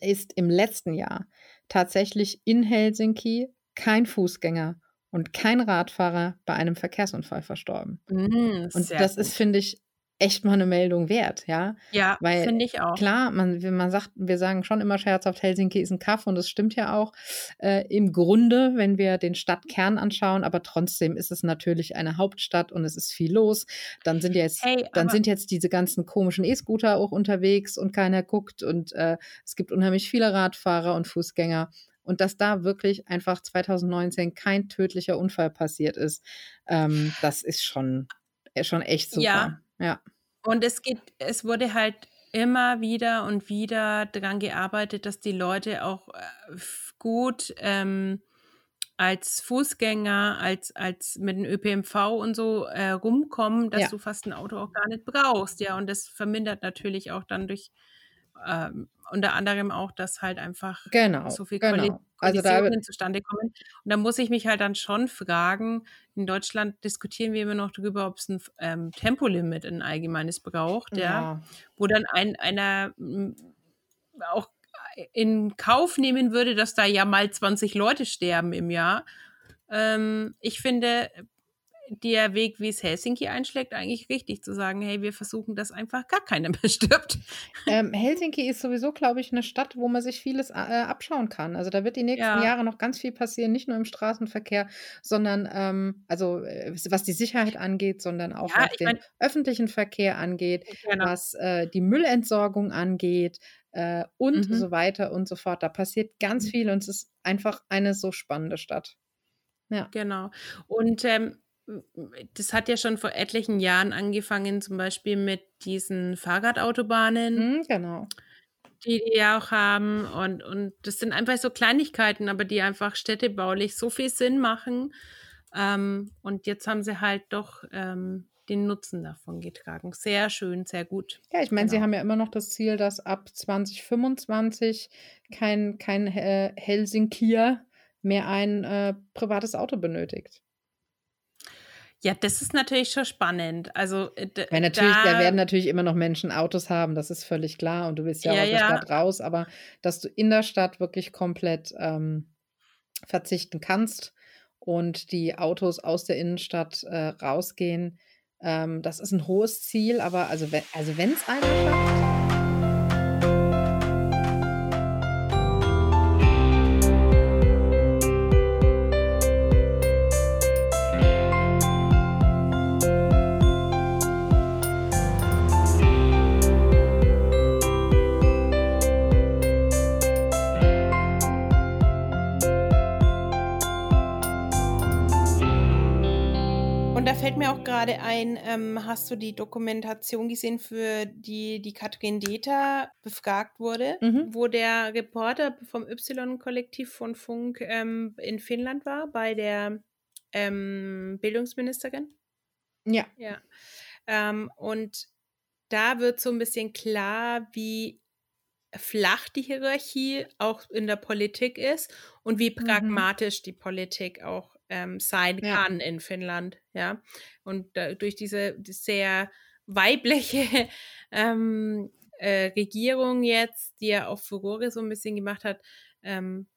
ist im letzten Jahr tatsächlich in Helsinki kein Fußgänger und kein Radfahrer bei einem Verkehrsunfall verstorben. Mm, Und das gut. ist, finde ich, echt mal eine Meldung wert, ja. ja, weil finde ich auch. Klar, man, man sagt, wir sagen schon immer scherzhaft, Helsinki ist ein Kaff und das stimmt ja auch äh, im Grunde, wenn wir den Stadtkern anschauen, aber trotzdem ist es natürlich eine Hauptstadt und es ist viel los. Dann sind ja jetzt, Hey, dann sind jetzt diese ganzen komischen E-Scooter auch unterwegs und keiner guckt und äh, es gibt unheimlich viele Radfahrer und Fußgänger. Und dass da wirklich einfach 2019 kein tödlicher Unfall passiert ist, ähm, das ist schon, äh, schon echt super. Ja. Ja. Und es geht, es wurde halt immer wieder und wieder daran gearbeitet, dass die Leute auch äh, gut ähm, als Fußgänger, als, als mit dem ÖPNV und so äh, rumkommen, dass Ja. du fast ein Auto auch gar nicht brauchst. Ja, und das vermindert natürlich auch dann durch ähm, unter anderem auch, dass halt einfach Genau, so viel genau. Also da- zustande kommen. Und da muss ich mich halt dann schon fragen, in Deutschland diskutieren wir immer noch darüber, ob es ein ähm, Tempolimit ein allgemeines braucht, ja, wo dann ein, einer auch in Kauf nehmen würde, dass da ja mal 20 Leute sterben im Jahr. Ähm, ich finde der Weg, wie es Helsinki einschlägt, eigentlich richtig zu sagen, hey, wir versuchen, dass einfach gar keiner mehr stirbt. Ähm, Helsinki ist sowieso, glaube ich, eine Stadt, wo man sich vieles äh, abschauen kann. Also da wird die nächsten Ja. Jahre noch ganz viel passieren, nicht nur im Straßenverkehr, sondern ähm, also äh, was die Sicherheit angeht, sondern auch Ja, was den mein- öffentlichen Verkehr angeht, Genau. was äh, die Müllentsorgung angeht äh, und Mhm. so weiter und so fort. Da passiert ganz Mhm. viel und es ist einfach eine so spannende Stadt. Ja. Genau. Und ähm, das hat ja schon vor etlichen Jahren angefangen, zum Beispiel mit diesen Fahrradautobahnen. Mhm, genau. Die die ja auch haben und und das sind einfach so Kleinigkeiten, aber die einfach städtebaulich so viel Sinn machen. Ähm, und jetzt haben sie halt doch, ähm, den Nutzen davon getragen. Sehr schön, sehr gut. Ja, ich meine, sie Genau. haben ja immer noch das Ziel, dass ab 2025 kein kein, äh, Helsinkier mehr ein, äh, privates Auto benötigt. Ja, das ist natürlich schon spannend. Also, äh, Weil natürlich da da werden natürlich immer noch Menschen Autos haben, das ist völlig klar und du willst ja auch Ja, aus der ja. Stadt raus, aber dass du in der Stadt wirklich komplett, ähm, verzichten kannst und die Autos aus der Innenstadt, äh, rausgehen, ähm, das ist 'n hohes Ziel, aber also also wenn's einer schafft grade ein, ähm, hast du die Dokumentation gesehen, für die die Katrin Deter befragt wurde, Mhm. wo der Reporter vom Y-Kollektiv von Funk, ähm, in Finnland war bei der, ähm, Bildungsministerin? Ja. Ja. Ähm, und da wird so 'n bisschen klar, wie flach die Hierarchie auch in der Politik ist und wie Mhm. pragmatisch die Politik auch, ähm, sein Ja. kann in Finnland, ja? Und da durch diese sehr weibliche, ähm, äh, Regierung jetzt, die ja auch Furore so 'n bisschen gemacht hat, ähm,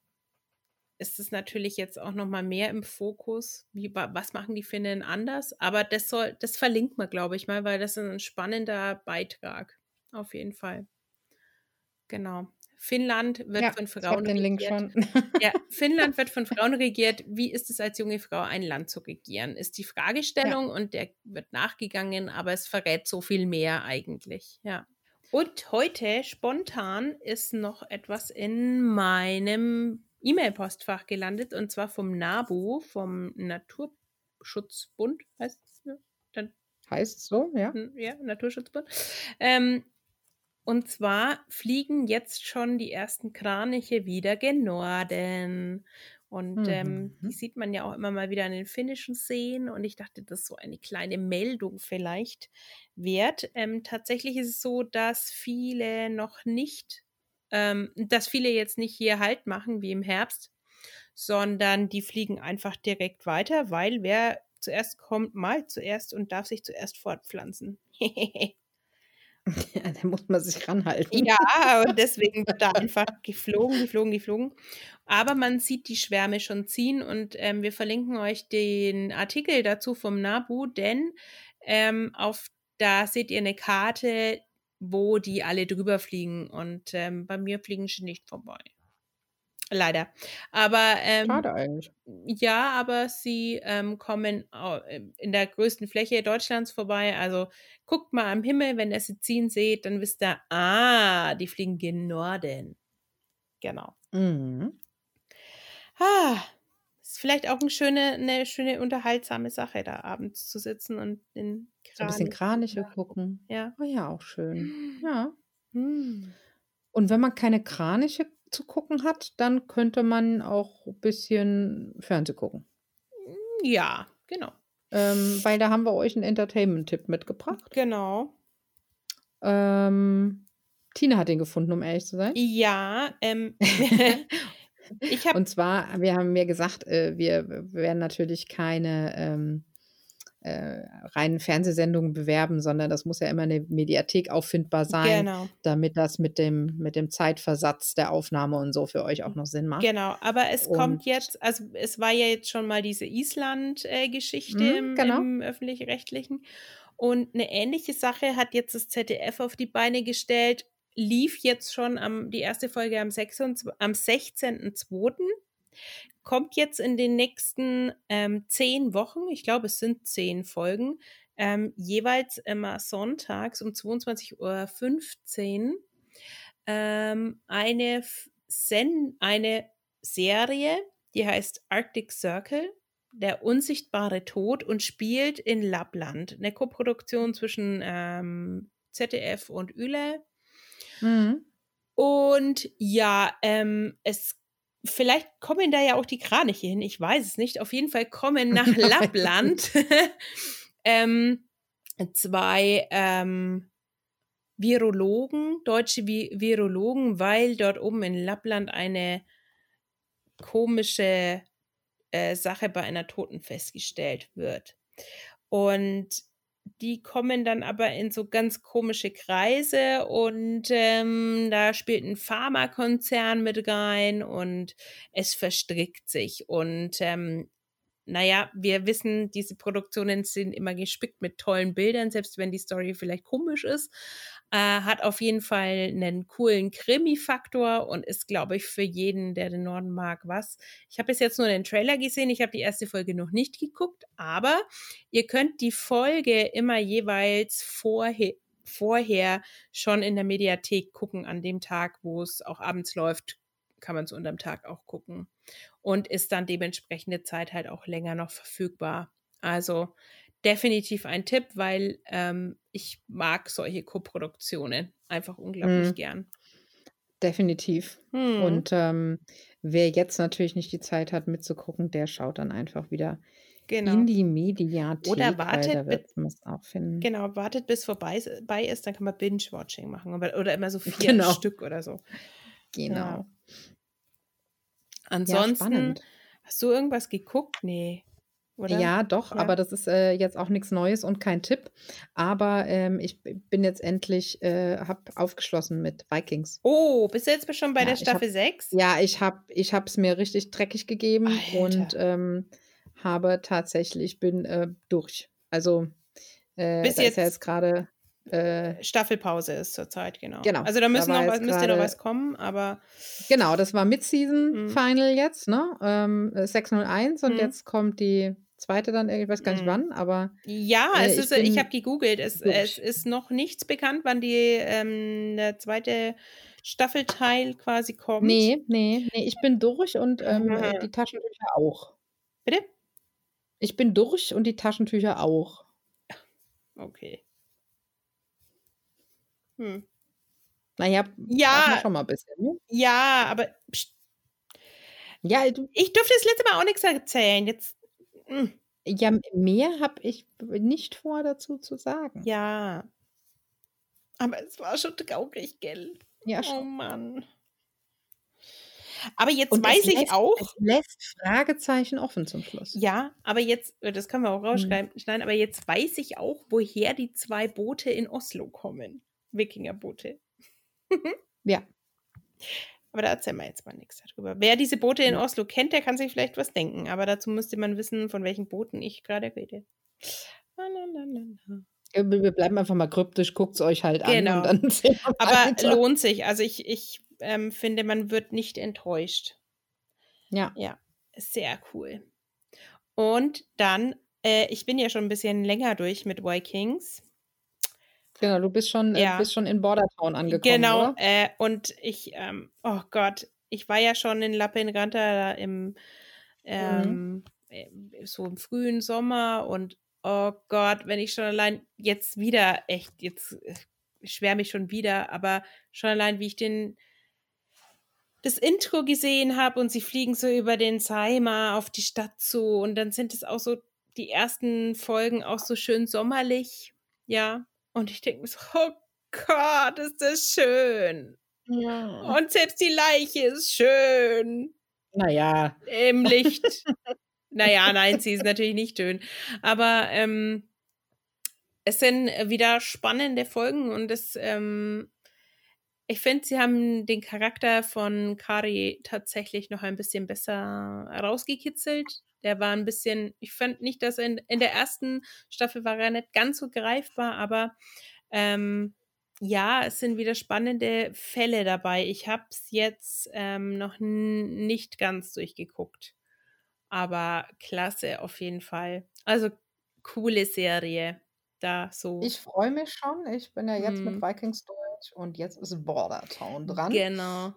ist es natürlich jetzt auch noch mal mehr im Fokus. Wie wa was machen die Finnen anders? Aber das soll das verlinkt man, glaube ich mal, weil das ist 'n spannender Beitrag, auf jeden Fall. Genau. Finnland wird Ja, von Frauen regiert. Ja, Finnland wird von Frauen regiert. Wie ist es als junge Frau, ein Land zu regieren, ist die Ja. Fragestellung und der wird nachgegangen, aber es verrät so viel mehr eigentlich, ja. Und heute spontan ist noch etwas in meinem E-Mail-Postfach gelandet und zwar vom NABU, vom Naturschutzbund, heißt's, ne? Dann Heißt so, ja? Ja, Naturschutzbund. Ähm, und zwar fliegen jetzt schon die ersten Kraniche wieder gen Norden. Und, ähm, die Mhm. sieht man ja auch immer mal wieder an den finnischen Seen und ich dachte, das ist so eine kleine Meldung vielleicht wert. Ähm, tatsächlich ist es so, dass viele noch nicht ähm, dass viele jetzt nicht hier Halt machen wie im Herbst, sondern die fliegen einfach direkt weiter, weil wer zuerst kommt, malt zuerst und darf sich zuerst fortpflanzen. Ja, da muss man sich ranhalten. Ja, und deswegen wird da einfach geflogen, geflogen, geflogen. Aber man sieht die Schwärme schon ziehen und, ähm, wir verlinken euch den Artikel dazu vom NABU, denn, ähm, auf da seht ihr 'ne Karte, wo die alle drüber fliegen und, ähm, bei mir fliegen sie nicht vorbei. Leider. Aber, ähm Schade eigentlich. ja, aber sie, ähm, kommen ähm, in der größten Fläche Deutschlands vorbei. Also, guckt mal am Himmel, wenn ihr sie ziehen seht, dann wisst ihr: „Ah, die fliegen gen Norden.“ Genau. Mhm. Ah, ist vielleicht auch 'n schöne 'ne schöne unterhaltsame Sache, da abends zu sitzen und den So 'n bisschen Kranich Kraniche gucken. Ja. Oh ja, auch schön. Ja. Mhm. Und wenn man keine Kraniche zu gucken hat, dann könnte man auch bisschen Fernseh gucken. Ja, genau. Ähm, weil da haben wir euch 'n Entertainment-Tipp mitgebracht. Genau. Ähm, Tine hat den gefunden, um ehrlich zu sein. Ja, ähm, ich habe Und zwar, wir haben mir gesagt, äh, wir werden natürlich keine, ähm, äh, reinen Fernsehsendungen bewerben, sondern das muss ja immer 'ne Mediathek auffindbar sein, Genau. damit das mit dem mit dem Zeitversatz der Aufnahme und so für euch auch noch Sinn macht. Genau, aber es kommt Und jetzt also, es war ja jetzt schon mal diese Island äh, im genau. im Öffentlich-Rechtlichen. Und 'ne ähnliche Sache hat jetzt das ZDF auf die Beine gestellt, lief jetzt schon am die erste Folge am am 16.2., kommt jetzt in den nächsten, ähm, 10 Wochen, ich glaube, es sind 10 Folgen, ähm, jeweils immer sonntags um 22:15 Uhr, ähm, eine Sen eine Serie, die heißt Arctic Circle. Der unsichtbare Tod und spielt in Lappland. Eine Koproduktion zwischen ähm, ZDF und Üle. Mhm. Und ja, ähm, es vielleicht kommen da ja auch die Kraniche hin, ich weiß es nicht. Auf jeden Fall kommen nach Lappland ähm, zwei ähm, Virologen, deutsche Vi Virologen, weil dort oben in Lappland eine komische äh, Sache bei einer Toten festgestellt wird. Und die kommen dann aber in so ganz komische Kreise und ähm, da spielt ein Pharmakonzern mit rein und es verstrickt sich. Und ähm, naja, wir wissen, diese Produktionen sind immer gespickt mit tollen Bildern, selbst wenn die Story vielleicht komisch ist. Äh, hat auf jeden Fall einen coolen Krimi-Faktor und ist, glaube ich, für jeden, der den Norden mag, was. Ich habe bis jetzt nur den Trailer gesehen, ich habe die erste Folge noch nicht geguckt, aber ihr könnt die Folge immer jeweils vorher vorher schon in der Mediathek gucken an dem Tag, wo es auch abends läuft, kann man es unterm Tag auch gucken und ist dann dementsprechende Zeit halt auch länger noch verfügbar. Also definitiv ein Tipp, weil ähm, ich mag solche Koproduktionen einfach unglaublich Mhm. gern. Definitiv. Hm. Und ähm, wer jetzt natürlich nicht die Zeit hat mitzugucken, der schaut dann einfach wieder Genau. in die Mediathek, Oder wartet, da bi- wird man es auch finden. genau, wartet bis vorbei ist, dann kann man Binge-Watching machen. Oder immer so vier Genau. Stück oder so. Genau. Ja. Ja, Ansonsten, spannend. hast du irgendwas geguckt? Nee. Oder? Ja, doch, Ja. aber das ist äh, jetzt auch nichts Neues und kein Tipp. Aber ähm, ich bin jetzt endlich, äh, habe aufgeschlossen mit Vikings. Oh, bist du jetzt schon bei Ja, der ich hab- Staffel 6? Ja, ich habe ich es mir richtig dreckig gegeben und Alter. ähm, habe tatsächlich, bin äh, durch. Also äh, Bis da ist ja jetzt- jetzt gerade, äh, Staffelpause ist zurzeit, genau. Genau, Also da da müssen war noch was, jetzt müsste noch was kommen, aber genau, das war Mid-Season Mhm. Final jetzt, ne? Ähm, äh, 601 und Mhm. jetzt kommt die zweite dann, ich weiß gar nicht Mhm. wann, aber ja, Äh, es ich ist, ich bin habe gegoogelt, es, es ist noch nichts bekannt, wann die ähm, der zweite Staffelteil quasi kommt. nee, nee, nee, ich bin durch und ähm, Mhm. die Taschentücher auch. Bitte? Ich bin durch und die Taschentücher auch. Okay. Hm. Naja, Ja. schon mal ein bisschen. Ne? Ja, aber pst, Ja, ich durfte das letzte Mal auch nichts erzählen. Jetzt. Hm, ja, mehr habe ich nicht vor dazu zu sagen. Ja. Aber es war schon traurig, gell? Ja, Oh schon. Mann. Aber jetzt Und weiß ich lässt, auch. Es lässt Fragezeichen offen zum Schluss. Ja, aber jetzt, äh, das können wir auch Mhm. rausschneiden, schneiden, aber jetzt weiß ich auch, woher die zwei Boote in Oslo kommen. Wikingerboote. Ja. Aber da erzählen wir jetzt mal nichts darüber. Wer diese Boote in. Oslo kennt, der kann sich vielleicht was denken. Aber dazu müsste man wissen, von welchen Booten ich gerade rede. Wir wir bleiben einfach mal kryptisch, guckt es euch halt Genau. an wir Aber weiter. lohnt sich. Also ich, ich ähm, finde, man wird nicht enttäuscht. Ja, Ja, sehr cool. Und dann, äh, ich bin ja schon ein bisschen länger durch mit Vikings. Genau, du bist schon, Ja. äh, bist schon in Bordertown angekommen, Genau, äh, und ich, ähm, oh Gott, ich war ja schon in Lappeenranta da im, ähm, äh, so im frühen Sommer und oh Gott, wenn ich schon allein jetzt wieder, echt, jetzt äh, schwärme ich schon wieder, aber schon allein, wie ich den, das Intro gesehen habe und sie fliegen so über den Seimer auf die Stadt zu und dann sind es auch so die ersten Folgen auch so schön sommerlich, ja, und ich denke mir so, oh Gott, ist das schön. Ja. Und selbst die Leiche ist schön Naja, im Licht. naja, nein, sie ist natürlich nicht schön. Aber ähm, es sind wieder spannende Folgen und es, ähm, ich finde, sie haben den Charakter von Kari tatsächlich noch ein bisschen besser rausgekitzelt. Der war ein bisschen, ich fand nicht, dass in, in der ersten Staffel war er nicht ganz so greifbar, aber ähm, ja, es sind wieder spannende Fälle dabei. Ich habe es jetzt ähm, noch nicht ganz durchgeguckt. Aber klasse auf jeden Fall. Also coole Serie. Da so. ich freue mich schon. Ich bin ja jetzt mit Vikings durch und jetzt ist Bordertown dran. Genau.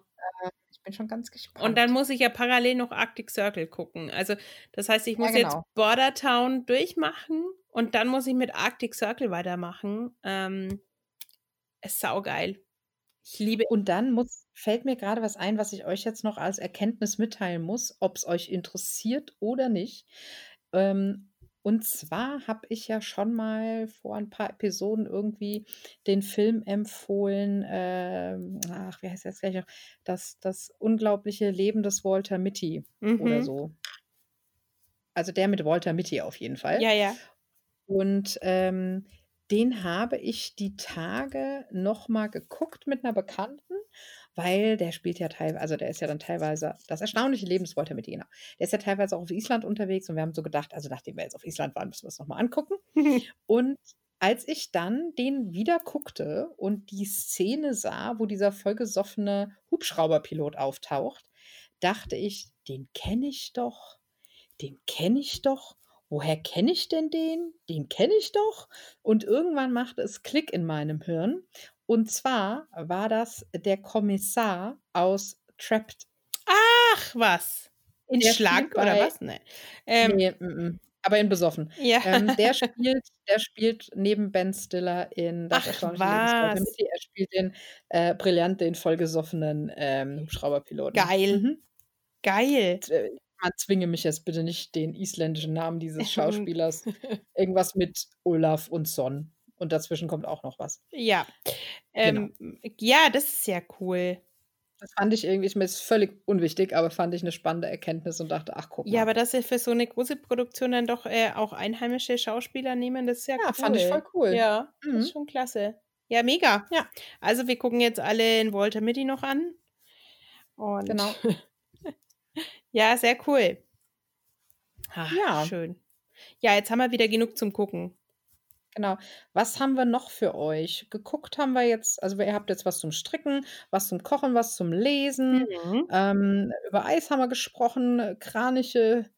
Ich bin schon ganz gespannt. Und dann muss ich ja parallel noch Arctic Circle gucken. Also, das heißt, ich muss Ja, jetzt genau. Border Town durchmachen und dann muss ich mit Arctic Circle weitermachen. Ähm, ist saugeil. Ich liebe. Und dann muss, fällt mir gerade was ein, was ich euch jetzt noch als Erkenntnis mitteilen muss, ob es euch interessiert oder nicht. Ähm, und zwar habe ich ja schon mal vor ein paar Episoden irgendwie den Film empfohlen, ähm, ach, wie heißt das gleich noch? Das, das unglaubliche Leben des Walter Mitty oder Mhm. so. Also der mit Walter Mitty auf jeden Fall. Ja, ja. Und ähm, den habe ich die Tage noch mal geguckt mit einer Bekannten, weil der spielt ja teilweise, also der ist ja dann teilweise das erstaunliche Leben des Walter Mitty, genau. Der ist ja teilweise auch auf Island unterwegs und wir haben so gedacht, also nachdem wir jetzt auf Island waren, müssen wir es noch mal angucken. Und als ich dann den wieder guckte und die Szene sah, wo dieser vollgesoffene Hubschrauberpilot auftaucht, dachte ich, den kenne ich doch, den kenne ich doch. Woher kenne ich denn den? Den kenne ich doch. Und irgendwann machte es Klick in meinem Hirn. Und zwar war das der Kommissar aus Trapped. Ach, was? In Der Schlag oder was? Nee. Ähm, Nee, mm, mm. aber in besoffen. Ja. Ähm, der, spielt, der spielt neben Ben Stiller in Das Ach, erstaunliche was? Mitty. Er spielt den äh, brillant, den vollgesoffenen ähm, Hubschrauberpiloten. Geil. Mhm. Geil. Und, äh, man zwinge mich jetzt bitte nicht, den isländischen Namen dieses Schauspielers. Irgendwas mit Olaf und Son. Und dazwischen kommt auch noch was. Ja. Genau. Ähm, Ja, das ist ja cool. Das fand ich irgendwie, ich mir ist völlig unwichtig, aber fand ich eine spannende Erkenntnis und dachte, ach guck mal. Ja, aber dass sie für so eine große Produktion dann doch äh, auch einheimische Schauspieler nehmen, das ist ja, Ja, cool. fand ich voll cool. Ja, das Mhm. ist schon klasse. Ja, mega. Ja. Also wir gucken jetzt alle in Walter Mitty noch an. Und Genau. ja, sehr cool. Ach, Ja. Schön. Ja, jetzt haben wir wieder genug zum Gucken. Genau. Was haben wir noch für euch? Geguckt haben wir jetzt, also ihr habt jetzt was zum Stricken, was zum Kochen, was zum Lesen. Mhm. Ähm, über Eis haben wir gesprochen, Kraniche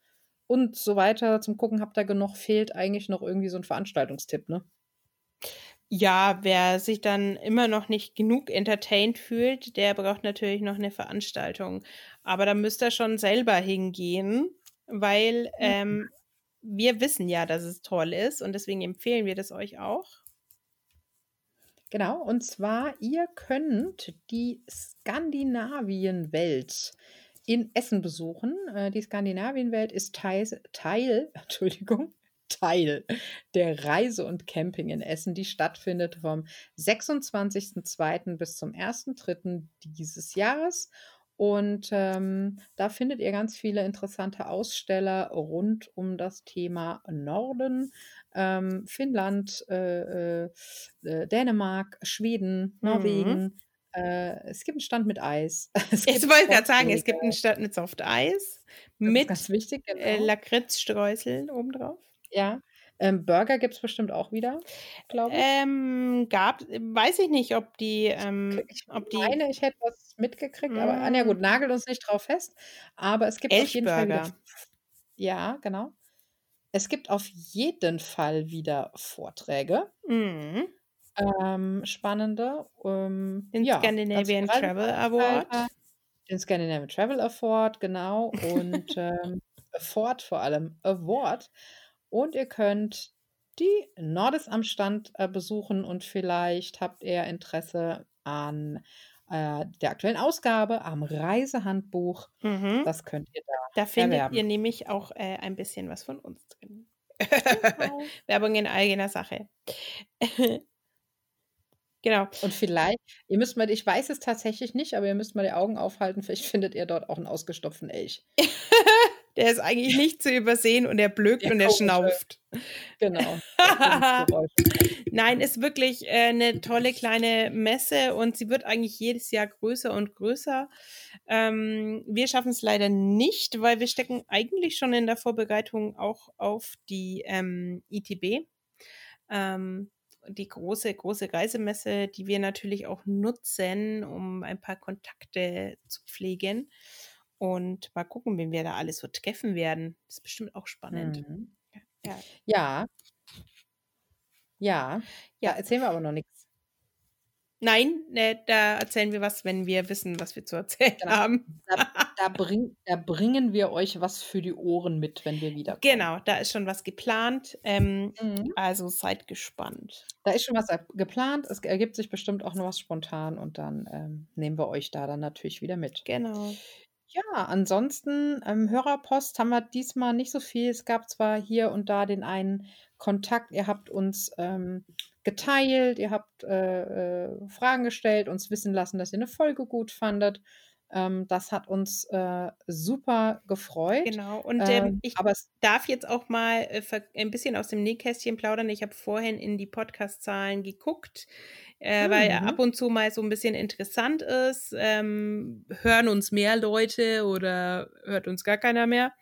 und so weiter. Zum Gucken habt ihr genug. Fehlt eigentlich noch irgendwie so ein Veranstaltungstipp, ne? Ja, wer sich dann immer noch nicht genug entertained fühlt, der braucht natürlich noch eine Veranstaltung. Aber da müsst ihr schon selber hingehen, weil ähm, wir wissen ja, dass es toll ist und deswegen empfehlen wir das euch auch. Genau, und zwar, ihr könnt die Skandinavienwelt in Essen besuchen. Äh, Die Skandinavienwelt ist Teil, Teil, Entschuldigung, Teil der Reise und Camping in Essen, die stattfindet vom 26.02. bis zum 1.03. dieses Jahres. Und ähm, da findet ihr ganz viele interessante Aussteller rund um das Thema Norden, ähm, Finnland, äh, äh, Dänemark, Schweden, Mhm. Norwegen. Äh, es gibt einen Stand mit Eis. Es Ich wollte gerade sagen, es gibt einen Stadt mit Soft Eis mit wichtig, äh, genau. Lakritzstreuseln obendrauf. ja. Ähm, Burger gibt es bestimmt auch wieder, glaube ich. Ähm, gab, weiß ich nicht, ob die, ähm, ich ob die meine, ich hätte was mitgekriegt, aber ah, na Mm. gut, nagelt uns nicht drauf fest. Aber es gibt auf jeden Fall wieder. Ja, genau. Es gibt auf jeden Fall wieder Vorträge. Mhm. Ähm, spannende. Ähm, Den ja, Scandinavian Travel Award. Den Scandinavian Travel Award, genau. Und ähm, Award vor allem, Award. Und ihr könnt die Nordis am Stand äh, besuchen und vielleicht habt ihr Interesse an äh, der aktuellen Ausgabe, am Reisehandbuch. Mhm. Das könnt ihr da. Da findet erwerben. ihr nämlich auch äh, ein bisschen was von uns drin. Genau. Werbung in eigener Sache. genau. Und vielleicht, ihr müsst mal, ich weiß es tatsächlich nicht, aber ihr müsst mal die Augen aufhalten, vielleicht findet ihr dort auch einen ausgestopften Elch. Der ist eigentlich nicht zu übersehen und er blökt Der und er schnauft. Genau. Nein, ist wirklich äh, eine tolle kleine Messe und sie wird eigentlich jedes Jahr größer und größer. Ähm, wir schaffen es leider nicht, weil wir stecken eigentlich schon in der Vorbereitung auch auf die ähm, ITB. Ähm, die große, große Reisemesse, die wir natürlich auch nutzen, um ein paar Kontakte zu pflegen. Und mal gucken, wen wir da alles so treffen werden. Das ist bestimmt auch spannend. Mhm. Ja. Ja. Ja. Ja, erzählen wir aber noch nichts. Nein, ne, da erzählen wir was, wenn wir wissen, was wir zu erzählen Genau. haben. Da, da, bring, da bringen wir euch was für die Ohren mit, wenn wir wiederkommen. Genau, da ist schon was geplant. Ähm, Mhm. also seid gespannt. Da ist schon was geplant. Es ergibt sich bestimmt auch noch was spontan und dann ähm, nehmen wir euch da dann natürlich wieder mit. Genau. Ja, ansonsten ähm, Hörerpost haben wir diesmal nicht so viel. Es gab zwar hier und da den einen Kontakt. Ihr habt uns ähm, geteilt, ihr habt äh, äh, Fragen gestellt, uns wissen lassen, dass ihr eine Folge gut fandet. Ähm, das hat uns äh, super gefreut. Genau. Und ähm, Ähm, ich darf jetzt auch mal äh, ein bisschen aus dem Nähkästchen plaudern. Ich habe vorhin in die Podcast-Zahlen geguckt, äh, weil Mhm. ab und zu mal so ein bisschen interessant ist. Ähm, hören uns mehr Leute oder hört uns gar keiner mehr?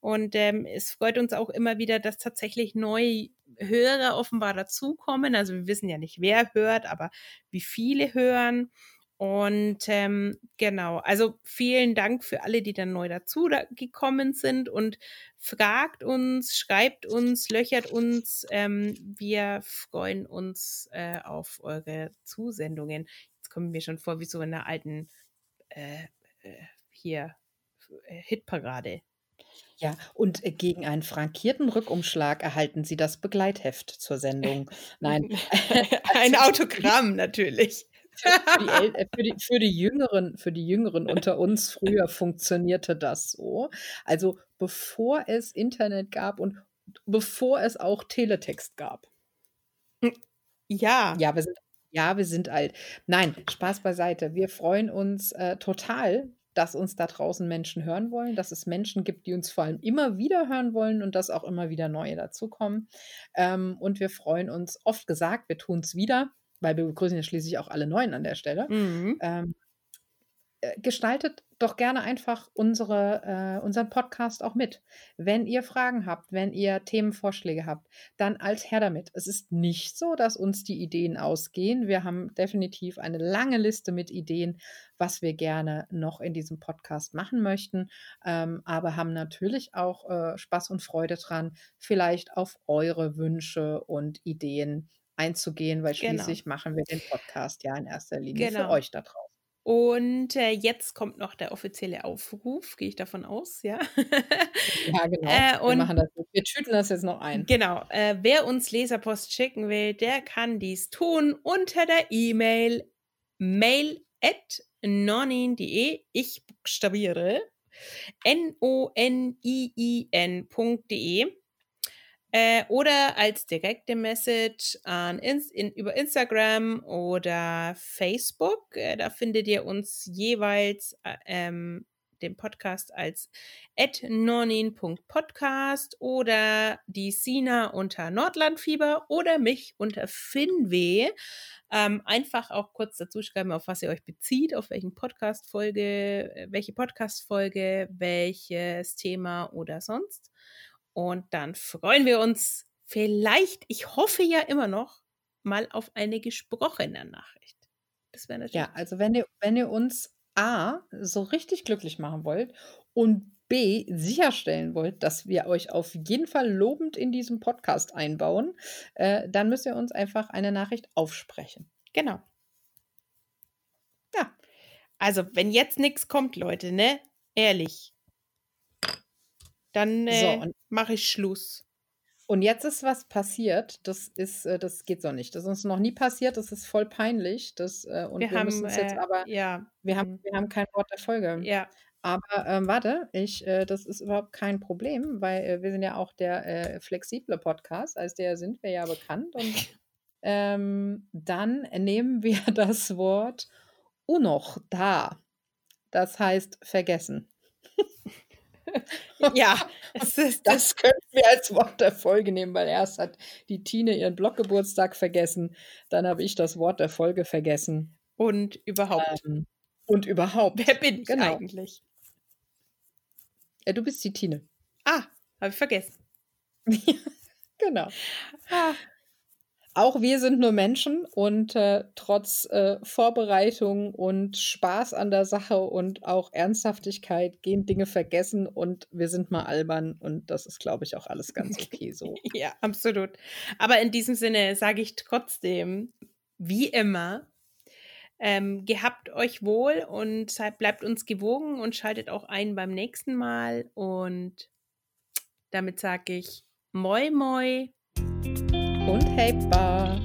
Und ähm, es freut uns auch immer wieder, dass tatsächlich neue Hörer offenbar dazukommen. Also wir wissen ja nicht, wer hört, aber wie viele hören. Und ähm, genau, also vielen Dank für alle, die dann neu dazu da gekommen sind und fragt uns, schreibt uns, löchert uns. Ähm, wir freuen uns äh, auf eure Zusendungen. Jetzt kommen wir schon vor wie so in einer alten äh, äh, hier äh, Hitparade. ja, und äh, gegen einen frankierten Rückumschlag erhalten Sie das Begleitheft zur Sendung. Nein, Ein Autogramm natürlich. Für die, El- äh, für, die, für, die Jüngeren, für die Jüngeren unter uns früher funktionierte das so. Also bevor es Internet gab und bevor es auch Teletext gab. Ja, Ja, wir sind, ja, wir sind alt. Nein, Spaß beiseite. Wir freuen uns äh, total, dass uns da draußen Menschen hören wollen, dass es Menschen gibt, die uns vor allem immer wieder hören wollen und dass auch immer wieder neue dazukommen. Ähm, und wir freuen uns, oft gesagt, wir tun es wieder, weil wir begrüßen ja schließlich auch alle Neuen an der Stelle. Mhm. Ähm, äh, gestaltet doch gerne einfach unsere, äh, unseren Podcast auch mit. Wenn ihr Fragen habt, wenn ihr Themenvorschläge habt, dann als Herr damit. Es ist nicht so, dass uns die Ideen ausgehen. Wir haben definitiv eine lange Liste mit Ideen, was wir gerne noch in diesem Podcast machen möchten, ähm, aber haben natürlich auch äh, Spaß und Freude dran, vielleicht auf eure Wünsche und Ideen einzugehen, weil Genau. schließlich machen wir den Podcast ja in erster Linie für Genau. euch da draußen. Und äh, jetzt kommt noch der offizielle Aufruf, gehe ich davon aus, ja. Ja, genau. Äh, wir machen das. Wir tüten das jetzt noch ein. Genau, äh, wer uns Leserpost schicken will, der kann dies tun unter der E-Mail mail at nonin.de. Ich buchstabiere n-o-n-i-i-n.de. Äh, oder als direkte Message an Ins in, über Instagram oder Facebook. Äh, da findet ihr uns jeweils äh, ähm, den Podcast als nonin.podcast oder die Sina unter Nordlandfieber oder mich unter Finweh. Ähm, einfach auch kurz dazu schreiben, auf was ihr euch bezieht, auf welchen Podcast-Folge, äh, welche Podcast-Folge, welches Thema oder sonst. Und dann freuen wir uns vielleicht, ich hoffe ja immer noch, mal auf eine gesprochene Nachricht. Das wäre natürlich. Ja, also wenn ihr, wenn ihr uns A so richtig glücklich machen wollt und B sicherstellen wollt, dass wir euch auf jeden Fall lobend in diesem Podcast einbauen, äh, dann müsst ihr uns einfach eine Nachricht aufsprechen. Genau. Ja. Also, wenn jetzt nichts kommt, Leute, ne? Ehrlich. Dann So, äh, und- mache ich Schluss. Und jetzt ist was passiert, das ist, äh, das geht so nicht. Das ist uns noch nie passiert, das ist voll peinlich. Das, äh, und wir, wir haben müssen es jetzt äh, aber, ja, wir haben, mhm. wir haben kein Wort der Folge. ja, Aber ähm, warte, ich, äh, das ist überhaupt kein Problem, weil äh, wir sind ja auch der äh, flexible Podcast, als der sind wir ja bekannt. Und ähm, dann nehmen wir das Wort unoch da. Das heißt vergessen. ja. Ist, Das könnten wir als Wort der Folge nehmen, weil erst hat die Tine ihren Bloggeburtstag vergessen, dann habe ich das Wort der Folge vergessen. und überhaupt. Ähm, und überhaupt. Wer bin ich genau. eigentlich? Ja, du bist die Tine. Ah, habe ich vergessen. genau. Ah, Auch wir sind nur Menschen und äh, trotz äh, Vorbereitung und Spaß an der Sache und auch Ernsthaftigkeit gehen Dinge vergessen und wir sind mal albern und das ist, glaube ich, auch alles ganz okay so. ja, absolut. Aber in diesem Sinne sage ich trotzdem, wie immer, Ähm, gehabt euch wohl und bleibt uns gewogen und schaltet auch ein beim nächsten Mal. Und damit sage ich Moi Moi und Hey Bar.